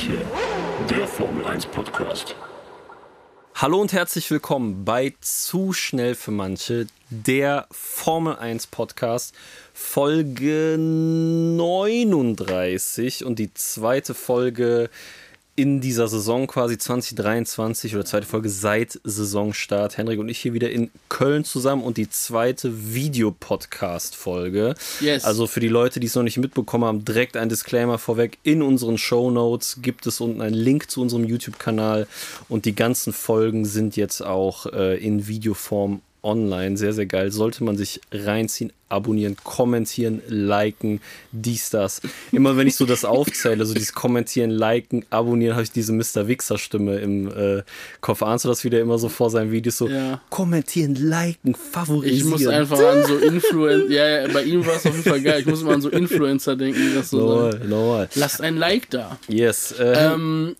manche, der Formel 1 Podcast. Hallo und herzlich willkommen bei Zu schnell für manche, der Formel 1 Podcast, Folge 39 und die zweite Folge in dieser Saison quasi 2023 oder zweite Folge seit Saisonstart. Henrik und ich hier wieder in Köln zusammen und die zweite Videopodcast-Folge. Yes. Also für die Leute, die es noch nicht mitbekommen haben, direkt ein Disclaimer vorweg. In unseren Show Notes gibt es unten einen Link zu unserem YouTube-Kanal und die ganzen Folgen sind jetzt auch äh, in Videoform online. Sehr, sehr geil. Sollte man sich reinziehen, abonnieren, kommentieren, liken, dies, das. Immer wenn ich so das aufzähle, so dieses Kommentieren, liken, abonnieren, habe ich diese Mr. Wixer-Stimme im äh, Kopf. Ahnst du das wieder immer so vor seinen Videos so? Ja. Kommentieren, liken, favorisieren. Ich muss einfach an so Influencer, ja, ja, bei ihm war es auf jeden Fall geil. Ich muss immer an so Influencer denken, die das so Normal, sagen. normal. Lasst ein Like da. Yes. Äh, Ähm,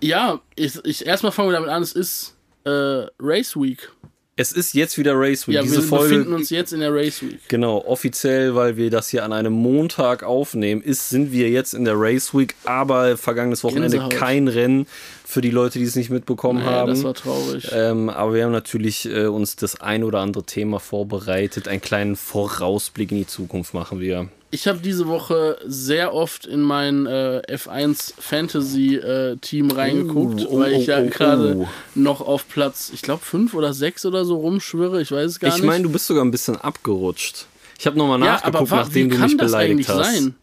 ja, ich, ich erstmal fangen wir damit an, es ist äh, Race Week. Es ist jetzt wieder Race Week. Ja, Diese wir Folge befinden uns jetzt in der Race Week. Genau, offiziell, weil wir das hier an einem Montag aufnehmen, ist, sind wir jetzt in der Race Week, aber vergangenes Wochenende Gänsehaut. kein Rennen für die Leute, die es nicht mitbekommen Ja, haben. das war traurig. ähm, aber wir haben natürlich äh, uns das ein oder andere Thema vorbereitet. Einen kleinen Vorausblick in die Zukunft machen wir. Ich habe diese Woche sehr oft in mein äh, F1 Fantasy äh, Team reingeguckt, oh, weil ich oh, ja oh, gerade oh. noch auf Platz, ich glaube, 5 oder 6 oder so rumschwirre. Ich weiß es gar Ich nicht. meine, du bist sogar ein bisschen abgerutscht. Ich habe nochmal ja, nachgeguckt, wa- nachdem wie du kann mich das beleidigt eigentlich hast. sein?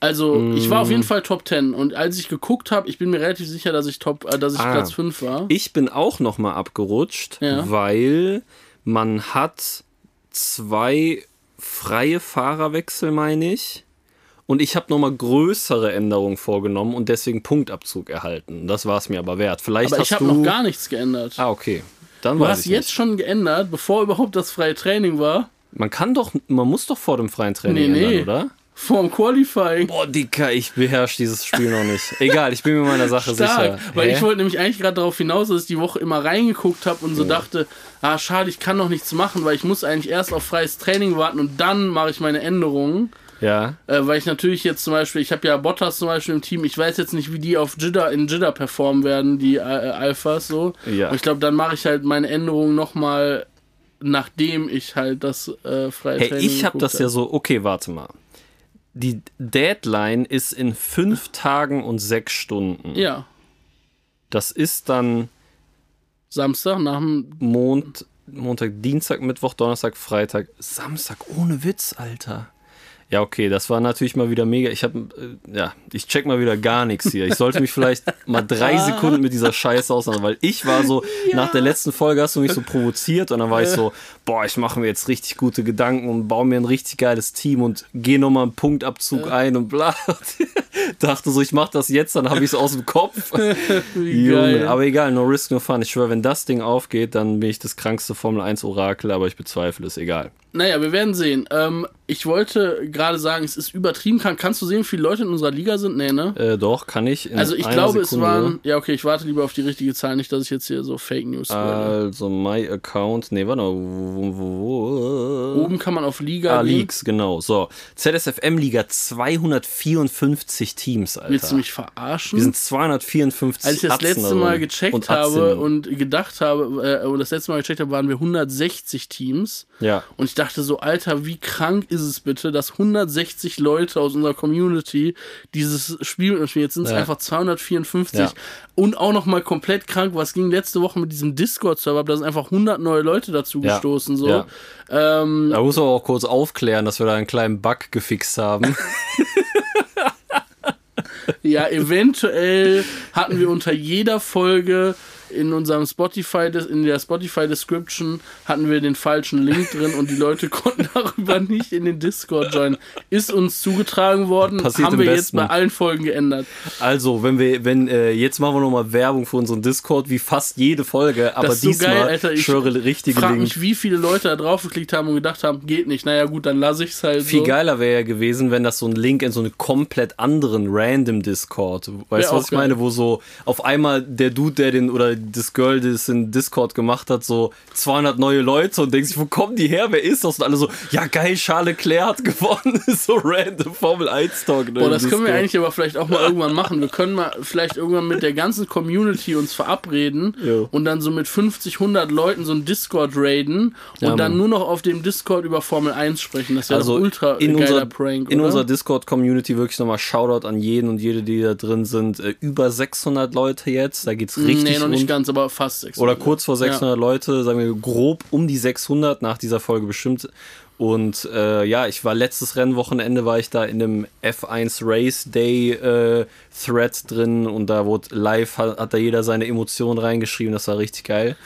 Also, ich war auf Mm. jeden Fall Top 10 und als ich geguckt habe, ich bin mir relativ sicher, dass ich Top, äh, dass ich Ah. Platz 5 war. Ich bin auch nochmal abgerutscht, Ja. weil man hat zwei freie Fahrerwechsel, meine ich. Und ich habe nochmal größere Änderungen vorgenommen und deswegen Punktabzug erhalten. Das war es mir aber wert. Vielleicht Aber hast ich habe du... noch gar nichts geändert. Ah, okay. Dann du hast jetzt nicht. schon geändert, bevor überhaupt das freie Training war, Man kann doch, man muss doch vor dem freien Training Nee, nee. ändern, oder? Vorm Qualifying. Boah, Dicker, ich beherrsche dieses Spiel noch nicht. Egal, ich bin mir meiner Sache Stark, sicher. weil Hä? ich wollte nämlich eigentlich gerade darauf hinaus, dass ich die Woche immer reingeguckt habe und so dachte, ah schade, ich kann noch nichts machen, weil ich muss eigentlich erst auf freies Training warten und dann mache ich meine Änderungen. Ja, Äh, weil ich natürlich jetzt zum Beispiel, ich habe ja Bottas zum Beispiel im Team, ich weiß jetzt nicht, wie die auf Jeddah, in Jeddah performen werden, die äh, Alphas so. Ja. Und ich glaube, dann mache ich halt meine Änderungen nochmal, nachdem ich halt das äh, freie Hey, Training ich habe das ja so, okay, warte mal. Die Deadline ist in fünf Tagen und sechs Stunden. Ja, Das ist dann Samstag nach dem Mond, Montag, Dienstag, Mittwoch, Donnerstag, Freitag, Samstag. Ohne Witz, Alter. Ja, okay, das war natürlich mal wieder mega. Ich habe, äh, ja, ich check mal wieder gar nichts hier. Ich sollte mich vielleicht mal drei Sekunden mit dieser Scheiße auseinander, weil ich war so, nach der letzten Folge hast du mich so provoziert und dann war ich so, boah, ich mache mir jetzt richtig gute Gedanken und baue mir ein richtig geiles Team und gehe nochmal einen Punktabzug ein und bla. Dachte so, ich mache das jetzt, dann habe ich es aus dem Kopf. Junge, aber egal, no risk, no fun. Ich schwöre, wenn das Ding aufgeht, dann bin ich das krankste Formel 1 Orakel, aber ich bezweifle es, egal. Naja, wir werden sehen. Ähm, ich wollte gerade sagen, es ist übertrieben krank. Kannst du sehen, wie viele Leute in unserer Liga sind? Nee, ne? Äh, doch, kann ich. in Also ich glaube, es Sekunde. waren. Ja, okay, ich warte lieber auf die richtige Zahl, nicht, dass ich jetzt hier so Fake News spoilere. Also, my account. Nee, warte mal. Wo, wo, wo, Oben kann man auf Liga Ah, gehen. Leagues, genau. So. ZSFM-Liga 254 Teams, Alter. Willst du mich verarschen? Wir sind 254 Als ich das Atzen letzte. Mal gecheckt Und habe und gedacht habe, äh, oder das letzte Mal gecheckt habe, waren wir 160 Teams. Ja. Und ich dachte so, Alter, wie krank ist es bitte, dass 160 Leute aus unserer Community dieses Spiel mit uns spielen. Jetzt sind es Ja. einfach 254. Ja. Und auch nochmal komplett krank, was ging letzte Woche mit diesem Discord-Server da sind einfach 100 neue Leute dazu Ja. gestoßen. So. Ähm, Da muss man auch kurz aufklären, dass wir da einen kleinen Bug gefixt haben. Ja, eventuell hatten wir unter jeder Folge in unserem Spotify, in der Spotify Description hatten wir den falschen Link drin und die Leute konnten darüber nicht in den Discord joinen. Ist uns zugetragen worden, Passiert haben wir jetzt Besten. bei allen Folgen geändert. Also, wenn wir, wenn, äh, jetzt machen wir nochmal Werbung für unseren Discord, wie fast jede Folge, aber so diesmal, geil, Alter. Ich schwöre, richtige frag Link. mich, wie viele Leute da drauf geklickt haben und gedacht haben, geht nicht. Naja, gut, dann lasse ich es halt Viel so. geiler wäre ja gewesen, wenn das so ein Link in so einen komplett anderen random Discord, weißt du, was ich meine, geil. wo so auf einmal der Dude, der den, oder äh, das Girl, das in Discord gemacht hat, so 200 neue Leute und denkt sich, wo kommen die her? Wer ist das? Und alle so, ja geil, Charles Leclerc hat gewonnen. so random Formel 1 Talk. ne, Boah, das können wir Discord. eigentlich aber vielleicht auch mal irgendwann machen. Wir können mal vielleicht irgendwann mit der ganzen Community uns verabreden Jo. und dann so mit 50, 100 Leuten so ein Discord raiden und Ja, dann nur noch auf dem Discord über Formel 1 sprechen. Das wäre Also ultra in, geiler unser, Prank, in oder? unserer Discord-Community wirklich nochmal Shoutout an jeden und jede, die da drin sind. Äh, über 600 Leute jetzt, da geht's richtig Nee, noch nicht rund. ganz, aber fast 600. Oder kurz vor 600 Leute, sagen wir grob um die 600 nach dieser Folge bestimmt. Und äh, ja, ich war letztes Rennwochenende, war ich da in dem F1 Race Day äh, Thread drin und da wurde live, hat, hat da jeder seine Emotionen reingeschrieben, das war richtig geil.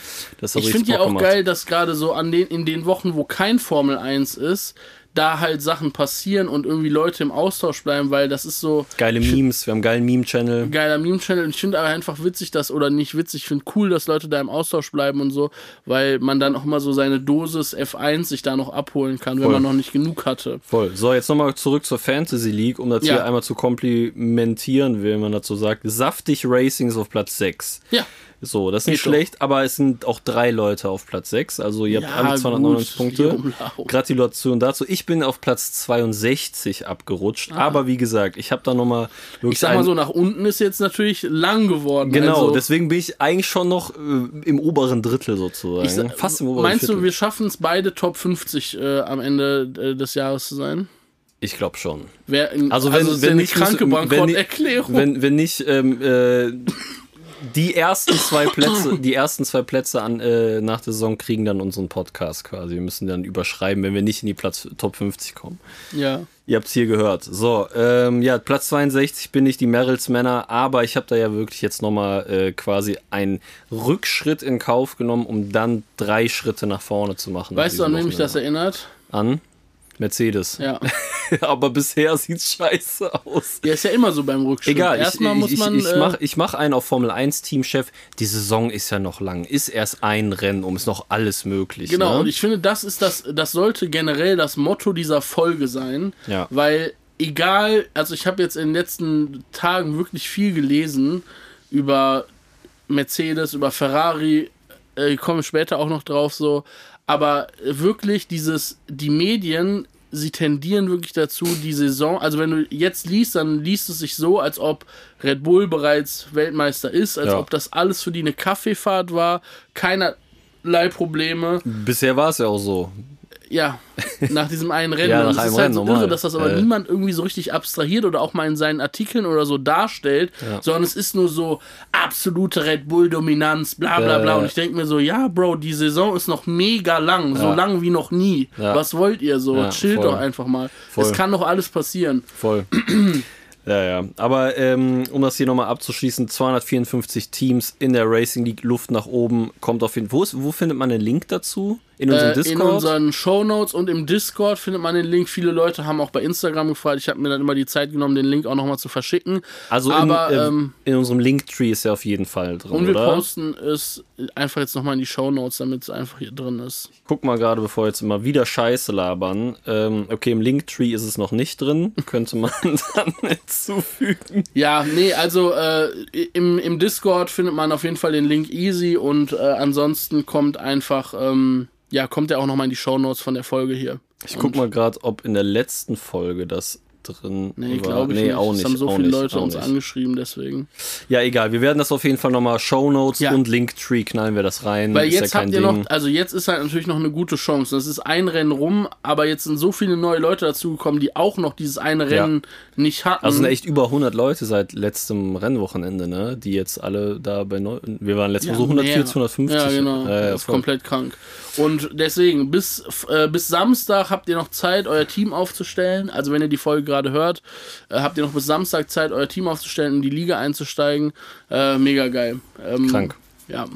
Das hat Ich finde ja auch gemacht. geil, dass gerade so an den, in den Wochen, wo kein Formel 1 ist, da halt Sachen passieren und irgendwie Leute im Austausch bleiben, weil das ist so Geile Memes, wir haben einen geilen Meme-Channel. geiler Meme-Channel. Und Ich finde aber einfach witzig, dass, oder nicht witzig, ich finde cool, dass Leute da im Austausch bleiben und so, weil man dann auch mal so seine Dosis F1 sich da noch abholen kann, wenn Voll. man noch nicht genug hatte. Voll. So, jetzt nochmal zurück zur Fantasy League, um das Ja. hier einmal zu komplimentieren, wie man dazu sagt. Saftig Racing ist auf Platz 6. Ja. So, das ist nicht Geht doch. schlecht, aber es sind auch drei Leute auf Platz 6. Also ihr habt Ja, alle 299 gut, Punkte. Jerome Lau. Gratulation dazu. Ich bin auf Platz 62 abgerutscht. Aber wie gesagt, ich habe da nochmal wirklich Ah. Ich sag mal so, nach unten ist jetzt natürlich lang geworden. Genau, also, deswegen bin ich eigentlich schon noch äh, im oberen Drittel sozusagen. ich sa- Fast im oberen Meinst Viertel. du, wir schaffen es beide Top 50 äh, am Ende äh, des Jahres zu sein? Ich glaube schon. Wer, Also wenn, ist wenn eine nicht, kranke müsste- wenn, Bankrotterklärung. wenn, wenn nicht ähm, äh, die ersten zwei Plätze, die ersten zwei Plätze an, äh, nach der Saison kriegen dann unseren Podcast quasi. Wir müssen dann überschreiben, wenn wir nicht in die Platz Top 50 kommen. ja. Ihr habt's hier gehört. So, ähm, ja, Platz 62 bin ich die Merrills Männer, aber ich habe da ja wirklich jetzt nochmal äh, quasi einen Rückschritt in Kauf genommen, um dann drei Schritte nach vorne zu machen. Weißt du, an wen mich das erinnert? An Mercedes. Ja. aber bisher sieht's scheiße aus. Ja, ist ja immer so beim Rückschritt. Egal, Erstmal ich, muss ich, man. ich, ich äh, mach, ich mach einen auf Formel 1 Teamchef. Die Saison ist ja noch lang. Ist erst ein Rennen um, ist noch alles möglich. Genau, ne? und ich finde, das ist das, das sollte generell das Motto dieser Folge sein. Ja. Weil egal, also ich habe jetzt in den letzten Tagen wirklich viel gelesen über Mercedes, über Ferrari, äh, komme später auch noch drauf so, aber wirklich dieses, die Medien, sie tendieren wirklich dazu, die Saison, also wenn du jetzt liest, dann liest es sich so, als ob Red Bull bereits Weltmeister ist, als Ja. ob das alles für die eine Kaffeefahrt war, keinerlei Probleme. Bisher war es ja auch so. Ja, nach diesem einen Rennen. Ja, nach es einem ist halt Rennen, so normal. irre, dass das aber Äh. niemand irgendwie so richtig abstrahiert oder auch mal in seinen Artikeln oder so darstellt, Ja. sondern es ist nur so absolute Red Bull-Dominanz, bla bla bla. Äh. Und ich denke mir so, ja, Bro, die Saison ist noch mega lang, so Ja. lang wie noch nie. Ja. Was wollt ihr so? Chillt voll. doch einfach mal. Voll. Es kann doch alles passieren. Voll. Ja, ja. Aber ähm, um das hier nochmal abzuschließen, 254 Teams in der Racing League, Luft nach oben, kommt auf jeden Fall. Wo, ist, wo findet man den Link dazu? In unserem Äh, in Discord? unseren Shownotes und im Discord findet man den Link. Viele Leute haben auch bei Instagram gefragt. Ich habe mir dann immer die Zeit genommen, den Link auch nochmal zu verschicken. also aber, in, äh, ähm, in unserem Linktree ist er auf jeden Fall drin, Und wir oder? posten es einfach jetzt nochmal in die Shownotes, damit es einfach hier drin ist. Guck mal gerade, bevor wir jetzt immer wieder Scheiße labern. Ähm, okay, im Linktree ist es noch nicht drin. Könnte man dann hinzufügen. Ja, nee, also äh, im, im Discord findet man auf jeden Fall den Link easy und äh, ansonsten kommt einfach, ähm, ja, kommt er auch nochmal in die Shownotes von der Folge hier. Ich guck mal gerade, ob in der letzten Folge das drin Nee, glaube ich nee, nicht. auch Es nicht. haben so viele nicht, Leute uns nicht. angeschrieben, deswegen. Ja, egal. Wir werden das auf jeden Fall nochmal Shownotes Ja. und Linktree knallen wir das rein. Weil Ist jetzt ja habt ihr Ding. noch, also jetzt ist halt natürlich noch eine gute Chance. Das ist ein Rennen rum, aber jetzt sind so viele neue Leute dazugekommen, die auch noch dieses eine Ja. Rennen nicht hatten. Also sind echt über 100 Leute seit letztem Rennwochenende, ne? Die jetzt alle da bei neu. Wir waren letztes Mal so 140, mehr. 150. Ja, genau. Äh, das ist komplett krank. Und deswegen, bis, äh, bis Samstag habt ihr noch Zeit, euer Team aufzustellen. Also, wenn ihr die Folge gerade hört, äh, habt ihr noch bis Samstag Zeit, euer Team aufzustellen, in die Liga einzusteigen. Äh, mega geil. Ähm, Krank. Ja.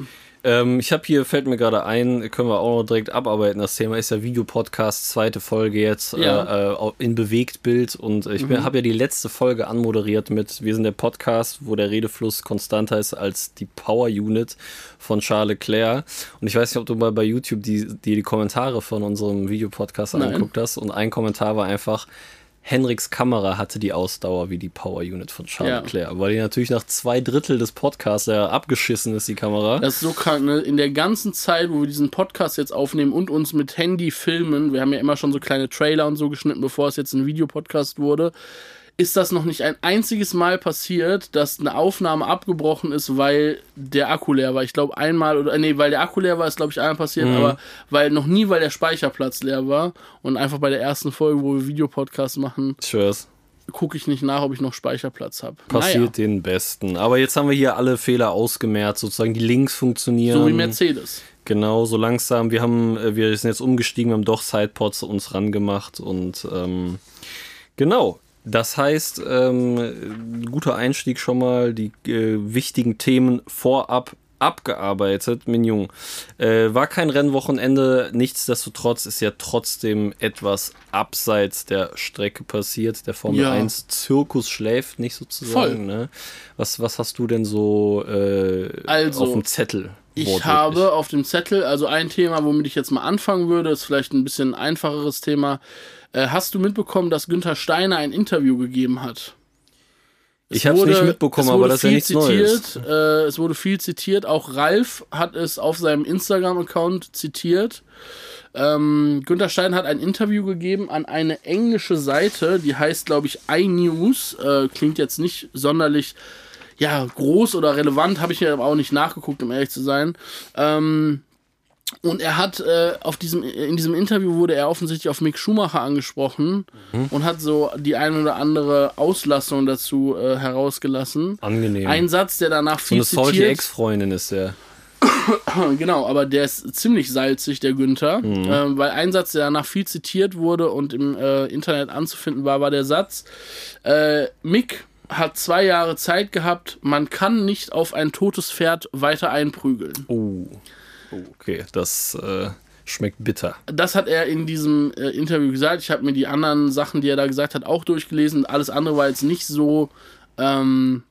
Ähm, ich habe hier, fällt mir gerade ein, können wir auch noch direkt abarbeiten. Das Thema ist ja Videopodcast, zweite Folge jetzt Ja. äh, äh, in Bewegtbild. Und ich Mhm. habe ja die letzte Folge anmoderiert mit Wir sind der Podcast, wo der Redefluss konstanter ist als die Power Unit von Charles Leclerc. Und ich weiß nicht, ob du mal bei YouTube die, die, die Kommentare von unserem Videopodcast angeguckt hast. Und ein Kommentar war einfach, Henriks Kamera hatte die Ausdauer wie die Power Unit von Charles Ja. Leclerc, weil die natürlich nach zwei Drittel des Podcasts ja abgeschissen ist, die Kamera. Das ist so krank, ne? In der ganzen Zeit, wo wir diesen Podcast jetzt aufnehmen und uns mit Handy filmen, wir haben ja immer schon so kleine Trailer und so geschnitten, bevor es jetzt ein Videopodcast wurde, ist das noch nicht ein einziges Mal passiert, dass eine Aufnahme abgebrochen ist, weil der Akku leer war. Ich glaube einmal oder nee, weil der Akku leer war, ist glaube ich einmal passiert, Mhm. aber weil noch nie, weil der Speicherplatz leer war und einfach bei der ersten Folge, wo wir Videopodcast machen, schwör's. gucke ich nicht nach, ob ich noch Speicherplatz habe. Passiert den Besten. Aber jetzt haben wir hier alle Fehler ausgemerzt, sozusagen die Links funktionieren. so wie Mercedes. Genau, so langsam. Wir haben, äh, wir sind jetzt umgestiegen, wir haben doch Sidepods uns rangemacht und ähm, genau. Das heißt, ähm, guter Einstieg schon mal, die äh, wichtigen Themen vorab abgearbeitet, Mignon. Äh, war kein Rennwochenende, nichtsdestotrotz ist ja trotzdem etwas abseits der Strecke passiert. Der Formel Ja. 1 Zirkus schläft nicht sozusagen. Ne? Was, was hast du denn so äh, Also, auf dem Zettel? Ich habe auf dem Zettel, also ein Thema, womit ich jetzt mal anfangen würde, ist vielleicht ein bisschen einfacheres Thema. Äh, hast du mitbekommen, dass Günther Steiner ein Interview gegeben hat? Es Ich habe es nicht mitbekommen, aber das ist ja viel nichts Neues. zitiert, Äh, es wurde viel zitiert. Auch Ralf hat es auf seinem Instagram-Account zitiert. Ähm, Günther Stein hat ein Interview gegeben an eine englische Seite, die heißt, glaube ich, iNews. Äh, klingt jetzt nicht sonderlich ja, groß oder relevant, habe ich mir aber auch nicht nachgeguckt, um ehrlich zu sein. Ähm, und er hat äh, auf diesem, in diesem Interview wurde er offensichtlich auf Mick Schumacher angesprochen Mhm. und hat so die ein oder andere Auslassung dazu äh, herausgelassen. Angenehm. Ein Satz, der danach so viel eine salty zitiert. Ex-Freundin ist der. Genau, aber der ist ziemlich salzig, der Günther. Mhm. Ähm, weil ein Satz, der danach viel zitiert wurde und im äh, Internet anzufinden war, war der Satz: äh, Mick hat zwei Jahre Zeit gehabt, man kann nicht auf ein totes Pferd weiter einprügeln. Oh. Oh okay, das äh, schmeckt bitter. Das hat er in diesem äh, Interview gesagt. Ich habe mir die anderen Sachen, die er da gesagt hat, auch durchgelesen. Alles andere war jetzt nicht so, ähm,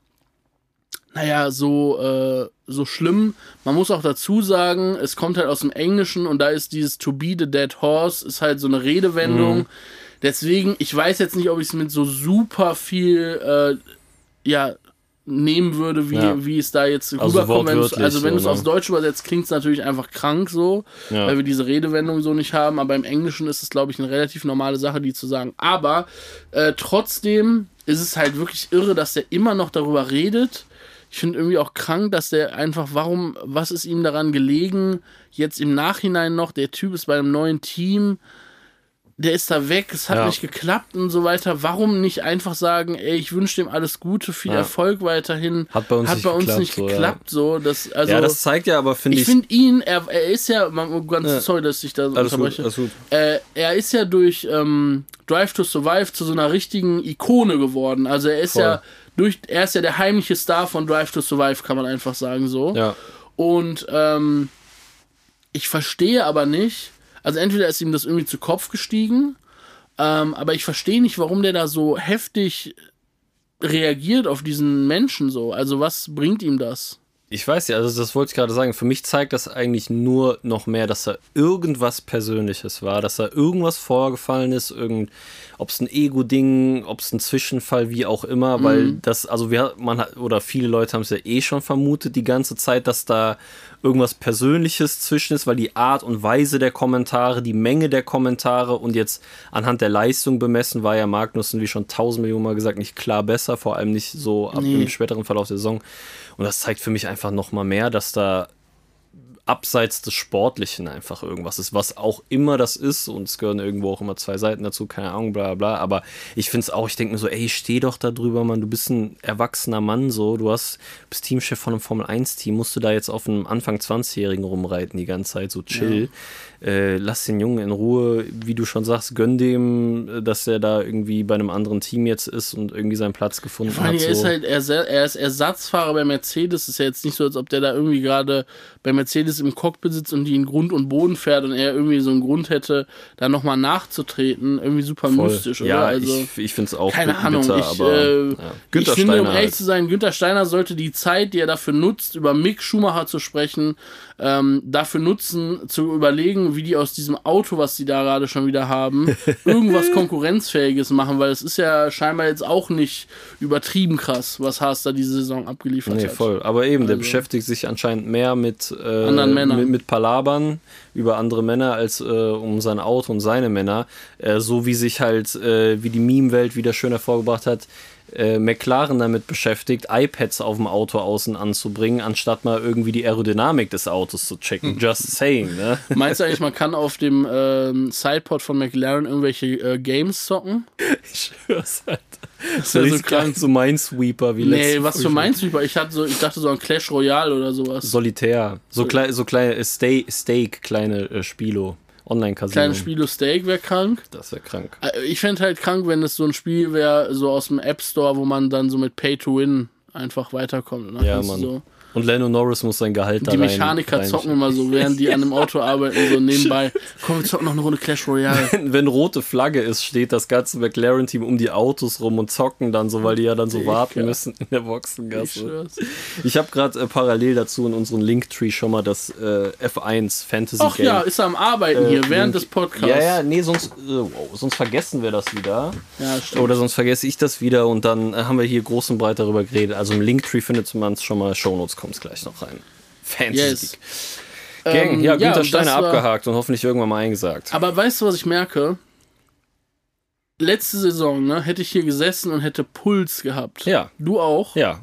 naja, so, äh, so schlimm. Man muss auch dazu sagen, es kommt halt aus dem Englischen und da ist dieses To be the dead horse, ist halt so eine Redewendung. Deswegen, ich weiß jetzt nicht, ob ich es mit so super viel, äh, ja, nehmen würde, wie, Ja. wie es da jetzt Also rüberkommt. Wortwörtlich Also wenn du es ne? aufs Deutsch übersetzt, klingt es natürlich einfach krank so, Ja. weil wir diese Redewendung so nicht haben. Aber im Englischen ist es, glaube ich, eine relativ normale Sache, die zu sagen. Aber äh, trotzdem ist es halt wirklich irre, dass der immer noch darüber redet. Ich finde irgendwie auch krank, dass der einfach, warum, was ist ihm daran gelegen, jetzt im Nachhinein noch, der Typ ist bei einem neuen Team, der ist da weg, es hat Ja. nicht geklappt und so weiter. Warum nicht einfach sagen, ey, ich wünsche dem alles Gute, viel Ja. Erfolg weiterhin. Hat bei uns hat nicht bei uns geklappt, nicht so, ja. geklappt, so. Das, also, ja, das zeigt ja aber, finde ich ich. finde ihn, er, er ist ja, ganz, Ja. sorry, dass ich da alles gut, unterbreche. alles gut. Äh, er ist ja durch ähm, Drive to Survive zu so einer richtigen Ikone geworden. Also er ist Voll. ja durch, er ist ja der heimliche Star von Drive to Survive, kann man einfach sagen so. Ja. Und ähm, ich verstehe aber nicht, also entweder ist ihm das irgendwie zu Kopf gestiegen, ähm, aber ich verstehe nicht, warum der da so heftig reagiert auf diesen Menschen so. Also was bringt ihm das? Ich weiß ja, also das wollte ich gerade sagen. Für mich zeigt das eigentlich nur noch mehr, dass da irgendwas Persönliches war, dass da irgendwas vorgefallen ist, irgend, ob es ein Ego-Ding, ob es ein Zwischenfall, wie auch immer, weil das, also wir, man hat, oder viele Leute haben es ja eh schon vermutet die ganze Zeit, dass da irgendwas Persönliches zwischen ist, weil die Art und Weise der Kommentare, die Menge der Kommentare und jetzt anhand der Leistung bemessen war ja Magnussen, wie schon tausend Millionen Mal gesagt, nicht klar besser, vor allem nicht so ab Nee. im späteren Verlauf der Saison. Und das zeigt für mich einfach noch mal mehr, dass da abseits des Sportlichen einfach irgendwas ist, was auch immer das ist. Und es gehören irgendwo auch immer zwei Seiten dazu, keine Ahnung, bla bla. Aber ich finde es auch, ich denke mir so, ey, steh doch da drüber, Mann. Du bist ein erwachsener Mann, so. Du hast, bist Teamchef von einem Formel-1-Team. Musst du da jetzt auf einem Anfang 20-Jährigen rumreiten die ganze Zeit, so chill. Äh, lass den Jungen in Ruhe, wie du schon sagst, gönn dem, äh, dass er da irgendwie bei einem anderen Team jetzt ist und irgendwie seinen Platz gefunden allem, hat. er ist so. halt, er, er ist Ersatzfahrer bei Mercedes. Ist ja jetzt nicht so, als ob der da irgendwie gerade bei Mercedes im Cockpit sitzt und die in Grund und Boden fährt und er irgendwie so einen Grund hätte, da nochmal nachzutreten. Irgendwie super Voll. mystisch, oder? Ja, also, ich, ich finde es auch keine bitter, Ahnung. ich, aber äh, ja. ich finde, um Steiner ehrlich halt. zu sein, Günther Steiner sollte die Zeit, die er dafür nutzt, über Mick Schumacher zu sprechen, ähm, dafür nutzen, zu überlegen, wie die aus diesem Auto, was die da gerade schon wieder haben, irgendwas Konkurrenzfähiges machen, weil es ist ja scheinbar jetzt auch nicht übertrieben krass, was Haas da diese Saison abgeliefert Nee, hat. voll. Aber eben, der Also- beschäftigt sich anscheinend mehr mit, äh, Anderen Männern. mit, mit Palabern über andere Männer als äh, um sein Auto und seine Männer. Äh, so wie sich halt, äh, wie die Meme-Welt wieder schön hervorgebracht hat, äh, McLaren damit beschäftigt, iPads auf dem Auto außen anzubringen, anstatt mal irgendwie die Aerodynamik des Autos zu checken. Just saying, ne? Meinst du eigentlich, man kann auf dem ähm, Sidepod von McLaren irgendwelche äh, Games zocken? Ich schwör's halt. Das ist so so krank, so Minesweeper wie letzte Nee, was für. Minesweeper? Ich hatte so, ich dachte so an Clash Royale oder sowas. Solitär. So, klei so kleine äh, Steak, Steak, kleine äh, Spielo. Online-Casino. Kleines Spielo Steak wäre krank. Das wäre krank. Äh, Ich fände halt krank, wenn es so ein Spiel wäre, so aus dem App Store, wo man dann so mit Pay to Win einfach weiterkommt. Ne? Ja, du, Mann. So. Und Lando Norris muss sein Gehalt da Die rein- Mechaniker rein- zocken immer so, während die an dem Auto arbeiten, so nebenbei. Komm, wir zocken noch eine Runde Clash Royale. Wenn rote Flagge ist, steht das ganze McLaren-Team um die Autos rum und zocken dann so, weil die ja dann so Digga. warten müssen in der Ich Boxengasse. schwör's. Ich habe gerade äh, parallel dazu in unserem Linktree schon mal das äh, F1 Fantasy Ach Game. ja, ist er am Arbeiten hier, äh, während Link- des Podcasts. Ja, ja, nee, sonst, äh, wow, sonst vergessen wir das wieder. Ja, stimmt. Oder sonst vergesse ich das wieder und dann äh, haben wir hier groß und breit darüber geredet. Also im Linktree findet man es schon mal, Shownotes kommt es gleich noch rein. Fantasy Yes. Gang, Ähm, ja, ja, Günther und Steiner war- abgehakt und hoffentlich irgendwann mal eingesagt. Aber weißt du, was ich merke? Letzte Saison, ne, hätte ich hier gesessen und hätte Puls gehabt. Ja. Du auch. Ja,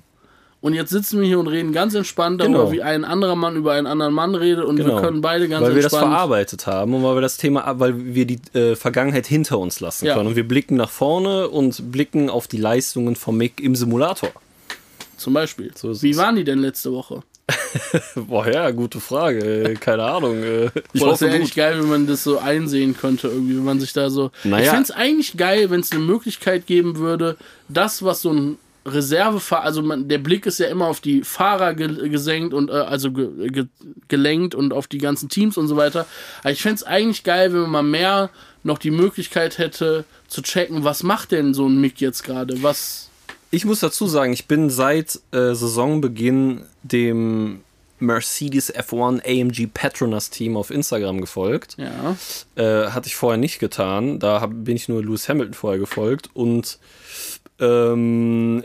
Und jetzt sitzen wir hier und reden ganz entspannt darüber, Genau. wie ein anderer Mann über einen anderen Mann redet und wir Genau. können beide ganz weil wir das entspannt. verarbeitet haben und weil wir das Thema, weil wir die äh, Vergangenheit hinter uns lassen Ja. können. Und wir blicken nach vorne und blicken auf die Leistungen von Mick im Simulator. Zum Beispiel. So wie waren die denn letzte Woche? Boah, ja, gute Frage. Keine Ahnung. Äh, Ich Boah, das wäre eigentlich geil, wenn man das so einsehen könnte, irgendwie, wenn man sich da so. Naja. Ich fände es eigentlich geil, wenn es eine Möglichkeit geben würde, das, was so ein Reservefahrer, also man, der Blick ist ja immer auf die Fahrer ge gesenkt und äh, also ge ge gelenkt und auf die ganzen Teams und so weiter. Aber ich fände es eigentlich geil, wenn man mal mehr noch die Möglichkeit hätte zu checken, was macht denn so ein Mick jetzt gerade? Was. Ich muss dazu sagen, ich bin seit äh, Saisonbeginn dem Mercedes F1 AMG Petronas Team auf Instagram gefolgt. Ja. Äh, hatte ich vorher nicht getan. Da hab, bin ich nur Lewis Hamilton vorher gefolgt. Und ähm,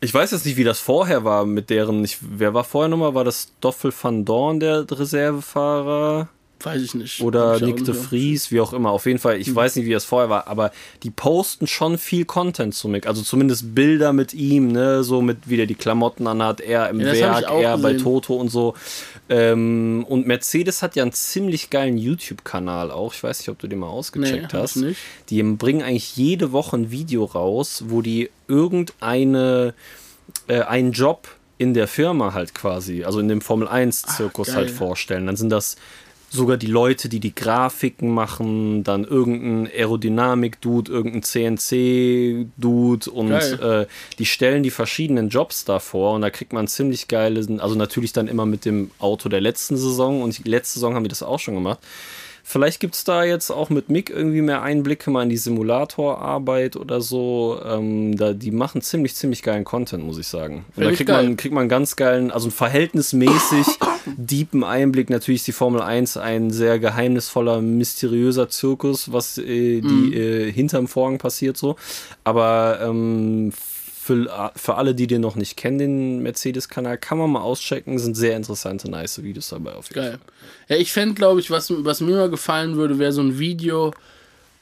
ich weiß jetzt nicht, wie das vorher war mit deren. Ich, wer war vorher nochmal? War das Stoffel van Dorn, der Reservefahrer? Weiß ich nicht. Oder ich Nick de Vries, wie auch immer. Auf jeden Fall, ich weiß nicht, wie das vorher war, aber die posten schon viel Content zu Mick. Also zumindest Bilder mit ihm, ne, so mit wie der die Klamotten anhat, er im Ja, Werk, er bei gesehen. Toto und so. Ähm, und Mercedes hat ja einen ziemlich geilen YouTube-Kanal auch. Ich weiß nicht, ob du den mal Nee, ausgecheckt hab hast. ich nicht. Die bringen eigentlich jede Woche ein Video raus, wo die irgendeine äh, einen Job in der Firma halt quasi, also in dem Formel 1 Zirkus geil. halt vorstellen. Dann sind das sogar die Leute, die die Grafiken machen, dann irgendein Aerodynamik-Dude, irgendein CNC-Dude und äh, die stellen die verschiedenen Jobs da vor und da kriegt man ziemlich geile, also natürlich dann immer mit dem Auto der letzten Saison und die letzte Saison haben die das auch schon gemacht. Vielleicht gibt es da jetzt auch mit Mick irgendwie mehr Einblicke mal in die Simulatorarbeit oder so. Ähm, da, die machen ziemlich, ziemlich geilen Content, muss ich sagen. Und Find da kriegt geil. man, kriegt man ganz geilen, also einen verhältnismäßig deepen Einblick. Natürlich ist die Formel 1 ein sehr geheimnisvoller, mysteriöser Zirkus, was äh, die Mhm. äh, hinterm Vorhang passiert so. Aber ähm, für, für alle, die den noch nicht kennen, den Mercedes-Kanal, kann man mal auschecken. Sind sehr interessante, nice Videos dabei auf jeden Fall. Geil. Ja, ich fände, glaube ich, was, was mir mal gefallen würde, wäre so ein Video,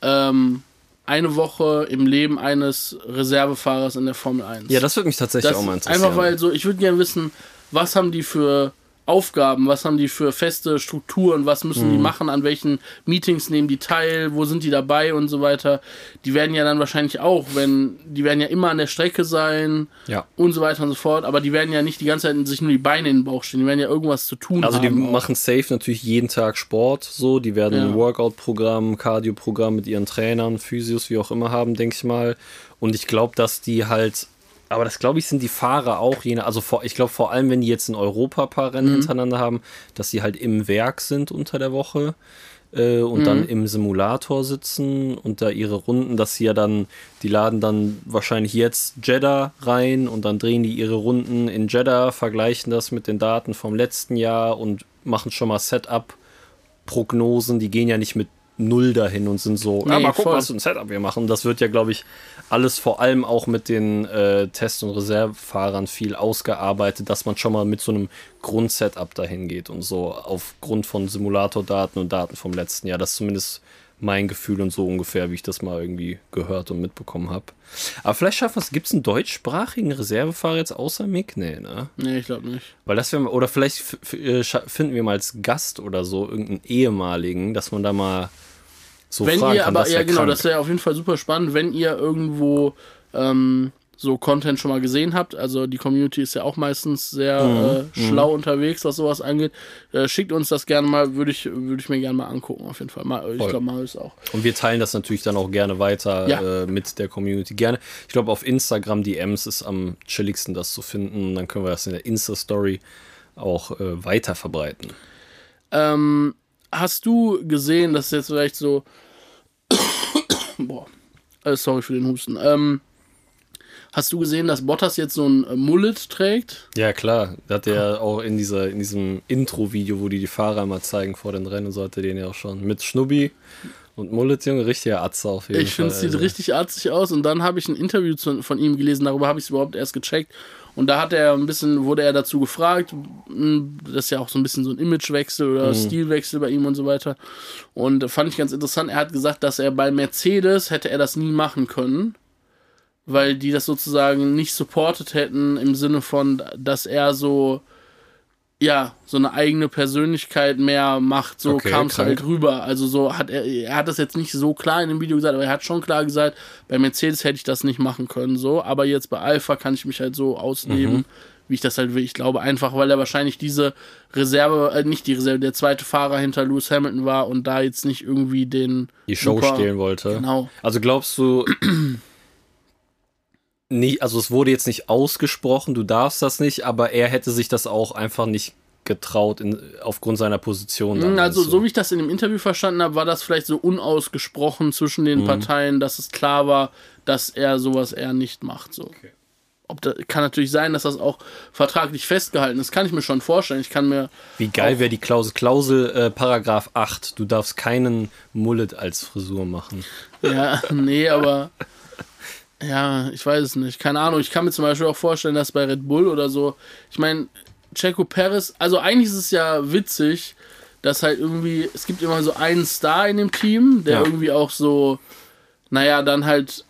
ähm, eine Woche im Leben eines Reservefahrers in der Formel 1. Ja, das würde mich tatsächlich das auch mal interessieren. Einfach weil so, ich würde gerne wissen, was haben die für Aufgaben, was haben die für feste Strukturen, was müssen Mhm. die machen, an welchen Meetings nehmen die teil, wo sind die dabei und so weiter. Die werden ja dann wahrscheinlich auch, wenn, die werden ja immer an der Strecke sein Ja. und so weiter und so fort, aber die werden ja nicht die ganze Zeit sich nur die Beine in den Bauch stehen, die werden ja irgendwas zu tun Also die haben. auch. machen safe natürlich jeden Tag Sport, so, die werden Ja. ein Workout-Programm, Cardio-Programm mit ihren Trainern, Physios, wie auch immer haben, denke ich mal. Und ich glaube, dass die halt Aber das glaube ich sind die Fahrer auch jene, also vor, ich glaube vor allem, wenn die jetzt in Europa ein paar Rennen hintereinander haben, dass sie halt im Werk sind unter der Woche äh, und dann im Simulator sitzen und da ihre Runden, dass sie ja dann, die laden dann wahrscheinlich jetzt Jeddah rein und dann drehen die ihre Runden in Jeddah, vergleichen das mit den Daten vom letzten Jahr und machen schon mal Setup-Prognosen. Die gehen ja nicht mit Null dahin und sind so, Nee, ja, mal gucken, was für ein Setup wir machen. Das wird ja, glaube ich, alles vor allem auch mit den äh, Test- und Reservefahrern viel ausgearbeitet, dass man schon mal mit so einem Grundsetup dahin geht und so aufgrund von Simulatordaten und Daten vom letzten Jahr. Das ist zumindest mein Gefühl und so ungefähr, wie ich das mal irgendwie gehört und mitbekommen habe. Aber vielleicht schaffen wir es. Gibt es einen deutschsprachigen Reservefahrer jetzt außer Mick? Nee, ne? Nee, ich glaube nicht. Weil das wäre, oder vielleicht äh, finden wir mal als Gast oder so irgendeinen ehemaligen, dass man da mal so wenn fragen ihr, kann. aber das ja genau, krank. das wäre auf jeden Fall super spannend, wenn ihr irgendwo ähm, so Content schon mal gesehen habt. Also die Community ist ja auch meistens sehr Mhm. äh, schlau unterwegs, was sowas angeht. Äh, schickt uns das gerne mal, würde ich, würde ich mir gerne mal angucken, auf jeden Fall. Mal, ich glaube, mal ist auch. Und wir teilen das natürlich dann auch gerne weiter Ja. äh, mit der Community. Gerne. Ich glaube, auf Instagram DMs ist am chilligsten, das zu finden. Dann können wir das in der Insta-Story auch äh, weiter verbreiten. Ähm, hast du gesehen, dass jetzt vielleicht so. Boah. Äh, sorry für den Husten. Ähm, hast du gesehen, dass Bottas jetzt so ein äh, Mullet trägt? Ja, klar. Hat er auch in, dieser, in diesem Intro-Video, wo die die Fahrer mal zeigen vor den Rennen, so hat er den ja auch schon. Mit Schnubbi und Mullet, Junge, richtiger Atze auf jeden Ich finde, Fall. es sieht also. richtig arzig aus. Und dann habe ich ein Interview zu, von ihm gelesen, darüber habe ich es überhaupt erst gecheckt. Und da hat er ein bisschen, wurde er dazu gefragt, mh, das ist ja auch so ein bisschen so ein Imagewechsel Mhm. oder Stilwechsel bei ihm und so weiter. Und fand ich ganz interessant. Er hat gesagt, dass er bei Mercedes hätte er das nie machen können, weil die das sozusagen nicht supportet hätten im Sinne von, dass er so, ja, so eine eigene Persönlichkeit mehr macht. So Okay, kam es halt rüber. Also so hat er, er hat das jetzt nicht so klar in dem Video gesagt, aber er hat schon klar gesagt, bei Mercedes hätte ich das nicht machen können, so. Aber jetzt bei Alpha kann ich mich halt so ausleben, Mhm. wie ich das halt will. Ich glaube einfach, weil er wahrscheinlich diese Reserve, äh, nicht die Reserve, der zweite Fahrer hinter Lewis Hamilton war und da jetzt nicht irgendwie den die Show super- stehlen wollte. Genau. Also glaubst du, nie, also es wurde jetzt nicht ausgesprochen, du darfst das nicht, aber er hätte sich das auch einfach nicht getraut in, aufgrund seiner Position. dann, Also, du? so wie ich das in dem Interview verstanden habe, war das vielleicht so unausgesprochen zwischen Mhm. den Parteien, dass es klar war, dass er sowas eher nicht macht. So. Ob da, kann natürlich sein, dass das auch vertraglich festgehalten ist. Kann ich mir schon vorstellen. Ich kann mir. Wie geil wäre die Klausel? Klausel äh, Paragraph 8. Du darfst keinen Mullet als Frisur machen. Ja, nee, aber. Ja, ich weiß es nicht. Keine Ahnung. Ich kann mir zum Beispiel auch vorstellen, dass bei Red Bull oder so. Ich meine, Checo Perez. Also, eigentlich ist es ja witzig, dass halt irgendwie. Es gibt immer so einen Star in dem Team, der Ja. irgendwie auch so. Naja, dann halt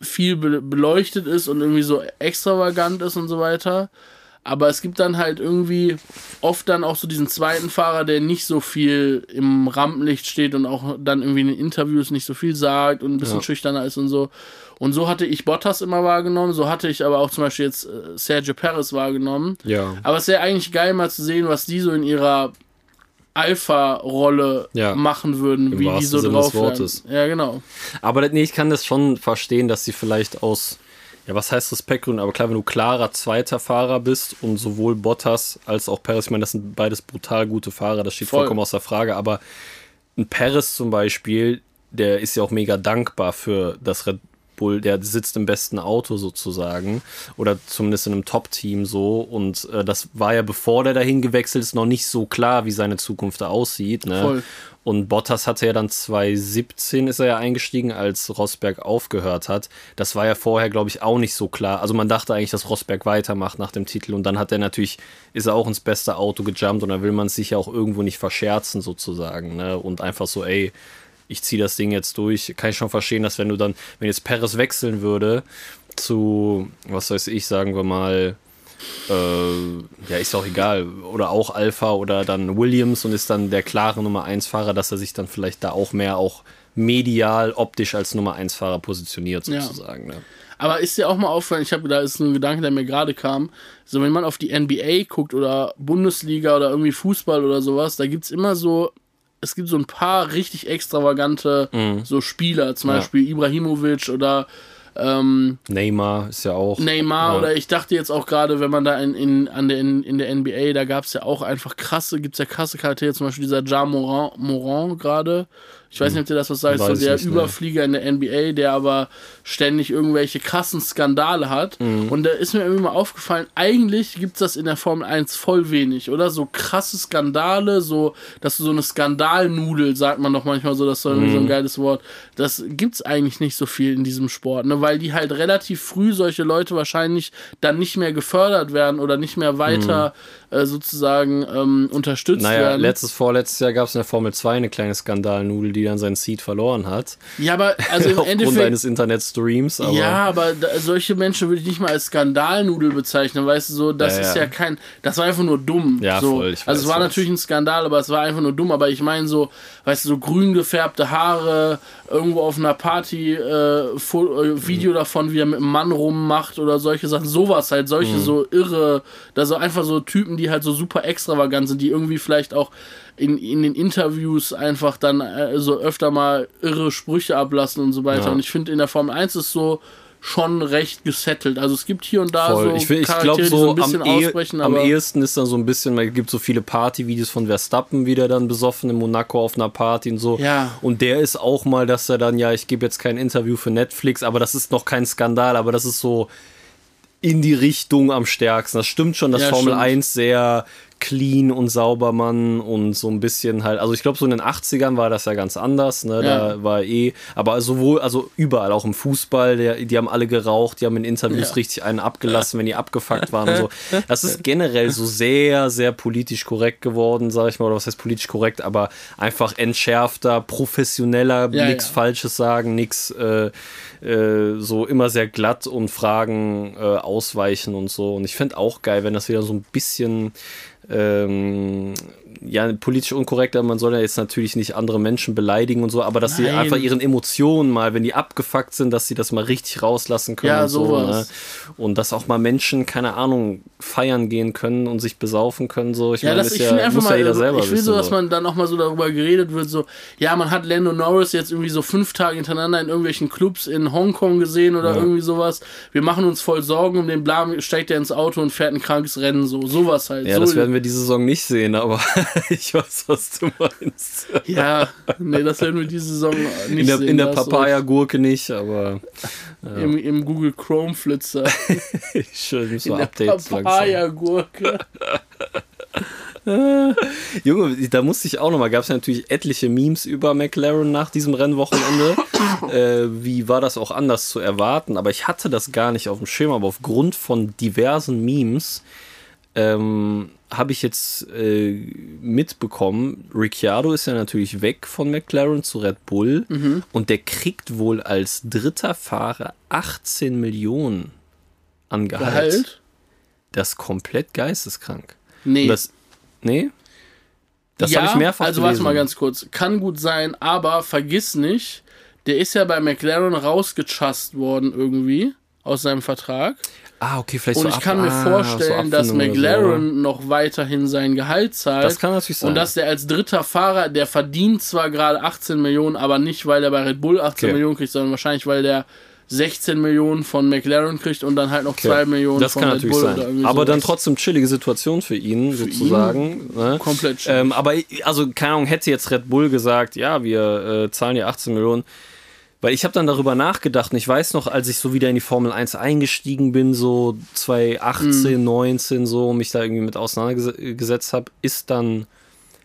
viel be beleuchtet ist und irgendwie so extravagant ist und so weiter. Aber es gibt dann halt irgendwie oft dann auch so diesen zweiten Fahrer, der nicht so viel im Rampenlicht steht und auch dann irgendwie in den Interviews nicht so viel sagt und ein bisschen Ja. schüchterner ist und so. Und so hatte ich Bottas immer wahrgenommen, so hatte ich aber auch zum Beispiel jetzt äh, Sergio Perez wahrgenommen. Ja. Aber es wäre eigentlich geil mal zu sehen, was die so in ihrer Alpha-Rolle Ja. machen würden, Im wie die so Sinne drauf des Wortes. wären. Ja, genau. Aber nee, ich kann das schon verstehen, dass sie vielleicht aus, ja, was heißt Respektgründen, aber klar, wenn du klarer zweiter Fahrer bist und sowohl Bottas als auch Perez, ich meine, das sind beides brutal gute Fahrer, das steht Voll. vollkommen außer Frage, aber ein Perez zum Beispiel, der ist ja auch mega dankbar für das Red Bull, der sitzt im besten Auto sozusagen oder zumindest in einem Top-Team so und äh, das war ja bevor der dahin gewechselt ist noch nicht so klar, wie seine Zukunft da aussieht. Ne? Voll. Und Bottas hatte ja dann 2017 ist er ja eingestiegen, als Rosberg aufgehört hat. Das war ja vorher, glaube ich, auch nicht so klar. Also man dachte eigentlich, dass Rosberg weitermacht nach dem Titel. Und dann hat er natürlich, ist er auch ins beste Auto gejumpt und dann will man es sich ja auch irgendwo nicht verscherzen sozusagen. Ne? Und einfach so, ey, ich ziehe das Ding jetzt durch. Kann ich schon verstehen, dass wenn du dann, wenn jetzt Perez wechseln würde zu, was weiß ich, sagen wir mal, äh, ja, ist auch egal. Oder auch Alpha oder dann Williams und ist dann der klare Nummer 1 Fahrer, dass er sich dann vielleicht da auch mehr auch medial, optisch als Nummer 1 Fahrer positioniert, Ja. sozusagen. Ne? Aber ist dir auch mal aufgefallen, ich habe da ist ein Gedanke, der mir gerade kam, so wenn man auf die NBA guckt oder Bundesliga oder irgendwie Fußball oder sowas, da gibt's immer so, es gibt so ein paar richtig extravagante so Spieler, zum Mhm. Ja. Beispiel Ibrahimovic oder Ähm, Neymar ist ja auch. Neymar ja. oder ich dachte jetzt auch gerade, wenn man da in, in, an der, in, in der NBA, da gab es ja auch einfach krasse, gibt es ja krasse Charaktere, zum Beispiel dieser Ja Moran, Moran gerade. Ich weiß nicht, ob dir das was sagt, so der nicht, ne. Überflieger in der NBA, der aber ständig irgendwelche krassen Skandale hat. Mhm. Und da ist mir irgendwie mal aufgefallen, eigentlich gibt es das in der Formel 1 voll wenig, oder? So krasse Skandale, so, dass du so eine Skandalnudel, sagt man doch manchmal so, das ist so irgendwie so Mhm. ein geiles Wort. Das gibt's eigentlich nicht so viel in diesem Sport, ne? Weil die halt relativ früh solche Leute wahrscheinlich dann nicht mehr gefördert werden oder nicht mehr weiter äh, sozusagen ähm, unterstützt. Naja, werden. letztes, vorletztes Jahr gab es in der Formel 2 eine kleine Skandalnudel, die dann seinen Seed verloren hat. ja, aber also im Aufgrund Endeffekt. eines Internetstreams. Aber ja, aber da, solche Menschen würde ich nicht mal als Skandalnudel bezeichnen, weißt du, so, das Ja, ist ja. ja kein, das war einfach nur dumm. Ja, so. voll, also es war was. natürlich ein Skandal, aber es war einfach nur dumm, aber ich meine so, weißt du, so grün gefärbte Haare, irgendwo auf einer Party, äh, äh, Video Mhm. davon, wie er mit einem Mann rummacht oder solche Sachen, sowas halt, solche Mhm. so irre, da so einfach so Typen, die halt so super extravagant sind, die irgendwie vielleicht auch in, in den Interviews einfach dann äh, so öfter mal irre Sprüche ablassen und so weiter. Ja. Und ich finde, in der Formel 1 ist so schon recht gesettelt. Also es gibt hier und da Voll. so ich ich Charaktere, glaube die so so ein bisschen am, ausbrechen, am ehesten ist dann so ein bisschen, weil es gibt so viele Partyvideos von Verstappen, wie der dann besoffen in Monaco auf einer Party und so. Ja. Und der ist auch mal, dass er dann, ja, ich gebe jetzt kein Interview für Netflix, aber das ist noch kein Skandal, aber das ist so in die Richtung am stärksten. Das stimmt schon, dass Ja, Formel stimmt. 1 sehr clean und sauber Mann und so ein bisschen halt, also ich glaube so in den 80ern war das ja ganz anders, ne, Ja. da war eh, aber sowohl, also überall, auch im Fußball, der, die haben alle geraucht, die haben in Interviews Ja. richtig einen abgelassen, wenn die abgefuckt waren und so. Das ist generell so sehr, sehr politisch korrekt geworden, sag ich mal, oder was heißt politisch korrekt, aber einfach entschärfter, professioneller, Ja, nichts. Falsches sagen, nichts äh, äh, so immer sehr glatt und Fragen äh, ausweichen und so. Und ich fände auch geil, wenn das wieder so ein bisschen ähm, ja, politisch unkorrekt, aber man soll ja jetzt natürlich nicht andere Menschen beleidigen und so, aber dass sie Nein. einfach ihren Emotionen mal, wenn die abgefuckt sind, dass sie das mal richtig rauslassen können Ja, und so. sowas. Ne? Und dass auch mal Menschen, keine Ahnung, feiern gehen können und sich besaufen können. So. Ich ja, meine, das, ist ich ja, einfach muss mal, ja jeder selber ich will wissen. so, dass man dann auch mal so darüber geredet wird, so, ja, man hat Lando Norris jetzt irgendwie so fünf Tage hintereinander in irgendwelchen Clubs in Hongkong gesehen oder Ja. irgendwie sowas. Wir machen uns voll Sorgen um den Blam, steigt er ins Auto und fährt ein krankes Rennen, so, sowas halt. ja, so, das werden wir diese Saison nicht sehen, aber ich weiß, was du meinst. ja, nee, das werden wir diese Saison nicht In der, sehen. in der Papaya-Gurke nicht, aber recht. Im, Im Google Chrome Flitzer. schön so in Updates. Papaya-Gurke. Junge, da musste ich auch nochmal, gab es ja natürlich etliche Memes über McLaren nach diesem Rennwochenende. äh, wie war das auch anders zu erwarten? Aber ich hatte das gar nicht auf dem Schirm, aber aufgrund von diversen Memes ähm, habe ich jetzt äh, mitbekommen, Ricciardo ist ja natürlich weg von McLaren zu Red Bull und der kriegt wohl als dritter Fahrer 18 Millionen an Gehalt. Gehalt? Das ist komplett geisteskrank. Nee. Und das, nee? Das ja, habe ich mehrfach Also warte mal ganz kurz. Kann gut sein, aber vergiss nicht, der ist ja bei McLaren rausgechast worden irgendwie aus seinem Vertrag. Ah, okay, vielleicht Und so ich ab- kann mir ah, vorstellen, so dass McLaren noch weiterhin sein Gehalt zahlt. So. Das kann natürlich sein. und dass der als dritter Fahrer, der verdient zwar gerade 18 Millionen, aber nicht, weil der bei Red Bull 18 Okay. Millionen kriegt, sondern wahrscheinlich, weil der 16 Millionen von McLaren kriegt und dann halt noch Okay. 2 Millionen das von kann Red natürlich Bull oder sein. irgendwie Aber dann sowas. trotzdem chillige Situation für ihn, sozusagen. ne? komplett schön. Ähm, aber also, keine Ahnung, hätte jetzt Red Bull gesagt, ja, wir äh, zahlen dir 18 Millionen. Weil ich habe dann darüber nachgedacht und ich weiß noch, als ich so wieder in die Formel 1 eingestiegen bin, so 2018, Mhm. 19, so, und mich da irgendwie mit auseinandergesetzt habe, ist dann,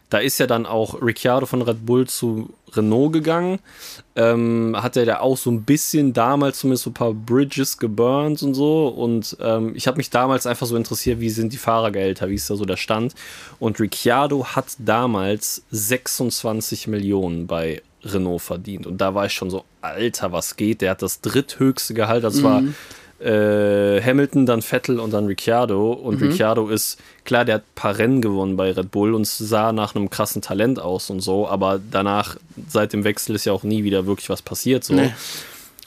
da ist ja dann auch Ricciardo von Red Bull zu Renault gegangen. Ähm, hat er da auch so ein bisschen damals zumindest so ein paar Bridges geburnt und so. Und ähm, ich habe mich damals einfach so interessiert, wie sind die Fahrergehälter, wie ist da so der Stand. Und Ricciardo hat damals 26 Millionen bei Renault verdient. Und da war ich schon so, Alter, was geht? Der hat das dritthöchste Gehalt. Das war äh, Hamilton, dann Vettel und dann Ricciardo. Und Ricciardo ist, klar, der hat ein paar Rennen gewonnen bei Red Bull und sah nach einem krassen Talent aus und so. Aber danach, seit dem Wechsel, ist ja auch nie wieder wirklich was passiert. So. Nee.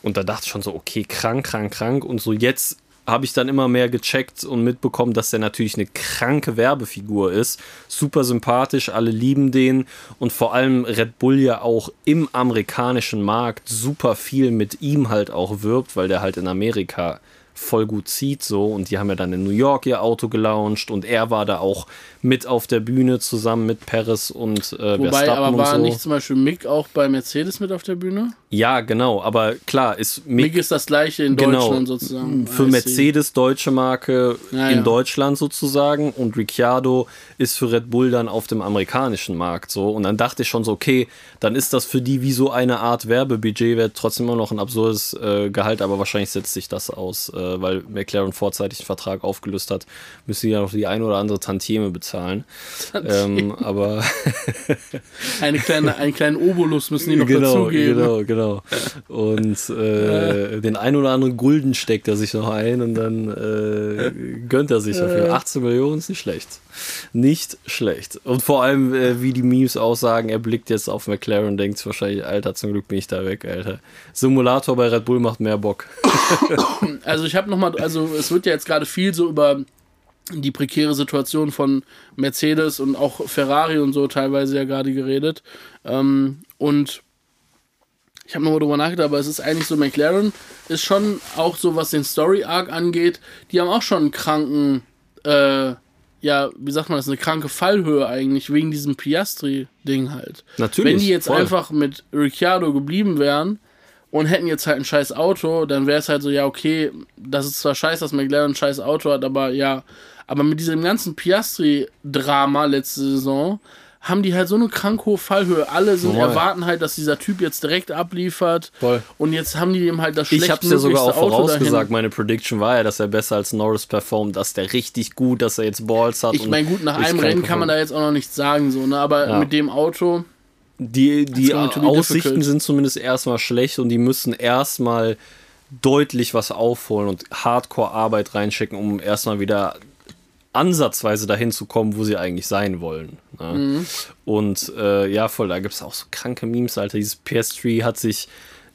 Und da dachte ich schon so, okay, krank, krank, krank. Und so jetzt habe ich dann immer mehr gecheckt und mitbekommen, dass er natürlich eine kranke Werbefigur ist. Super sympathisch, alle lieben den und vor allem Red Bull ja auch im amerikanischen Markt super viel mit ihm halt auch wirbt, weil der halt in Amerika voll gut zieht so und die haben ja dann in New York ihr Auto gelauncht und er war da auch mit auf der Bühne zusammen mit Paris und äh, Wobei, Verstappen aber war so. nicht zum Beispiel Mick auch bei Mercedes mit auf der Bühne? Ja, genau, aber klar, ist Mick ist das gleiche in Genau. Deutschland sozusagen. für I see. Mercedes deutsche Marke Ja, in ja. Deutschland sozusagen und Ricciardo ist für Red Bull dann auf dem amerikanischen Markt so und dann dachte ich schon so okay dann ist das für die wie so eine Art Werbebudget wäre trotzdem immer noch ein absurdes äh, Gehalt aber wahrscheinlich setzt sich das aus äh, weil McLaren vorzeitig einen Vertrag aufgelöst hat müssen die ja noch die ein oder andere Tantieme bezahlen ähm, aber Eine kleine, einen kleinen Obolus müssen die noch genau, dazugeben. genau, genau. Und äh, den ein oder anderen Gulden steckt er sich noch ein und dann äh, gönnt er sich dafür. 18 Millionen ist nicht schlecht. Nicht schlecht. Und vor allem, äh, wie die Memes aussagen, er blickt jetzt auf McLaren und denkt wahrscheinlich, Alter, zum Glück bin ich da weg, Alter. Simulator bei Red Bull macht mehr Bock. Also ich habe nochmal, also es wird ja jetzt gerade viel so über die prekäre Situation von Mercedes und auch Ferrari und so teilweise ja gerade geredet. Ähm, und ich habe nochmal drüber nachgedacht, aber es ist eigentlich so, McLaren ist schon auch so, was den Story-Arc angeht, die haben auch schon einen kranken, äh, ja, wie sagt man das, eine kranke Fallhöhe eigentlich, wegen diesem Piastri-Ding halt. Natürlich, Wenn die jetzt voll. einfach mit Ricciardo geblieben wären und hätten jetzt halt ein scheiß Auto, dann wäre es halt so, ja, okay, das ist zwar scheiße, dass McLaren ein scheiß Auto hat, aber ja, aber mit diesem ganzen Piastri-Drama letzte Saison haben die halt so eine krank hohe Fallhöhe. Alle sind erwarten halt, dass dieser Typ jetzt direkt abliefert. Voll. Und jetzt haben die ihm halt das Ich habe es ja sogar auch Auto vorausgesagt. dahin. Meine Prediction war ja, dass er besser als Norris performt, dass der richtig gut, dass er jetzt Balls hat. Ich meine, gut, nach einem Rennen kann man da jetzt auch noch nichts sagen, so, ne? Aber Ja. mit dem Auto, Die, die Aussichten difficult. sind zumindest erstmal schlecht und die müssen erstmal deutlich was aufholen und Hardcore-Arbeit reinschicken, um erstmal wieder ansatzweise dahin zu kommen, wo sie eigentlich sein wollen. Ne? Mhm. Und äh, ja, voll, da gibt es auch so kranke Memes, Alter. Dieses PS3 hat sich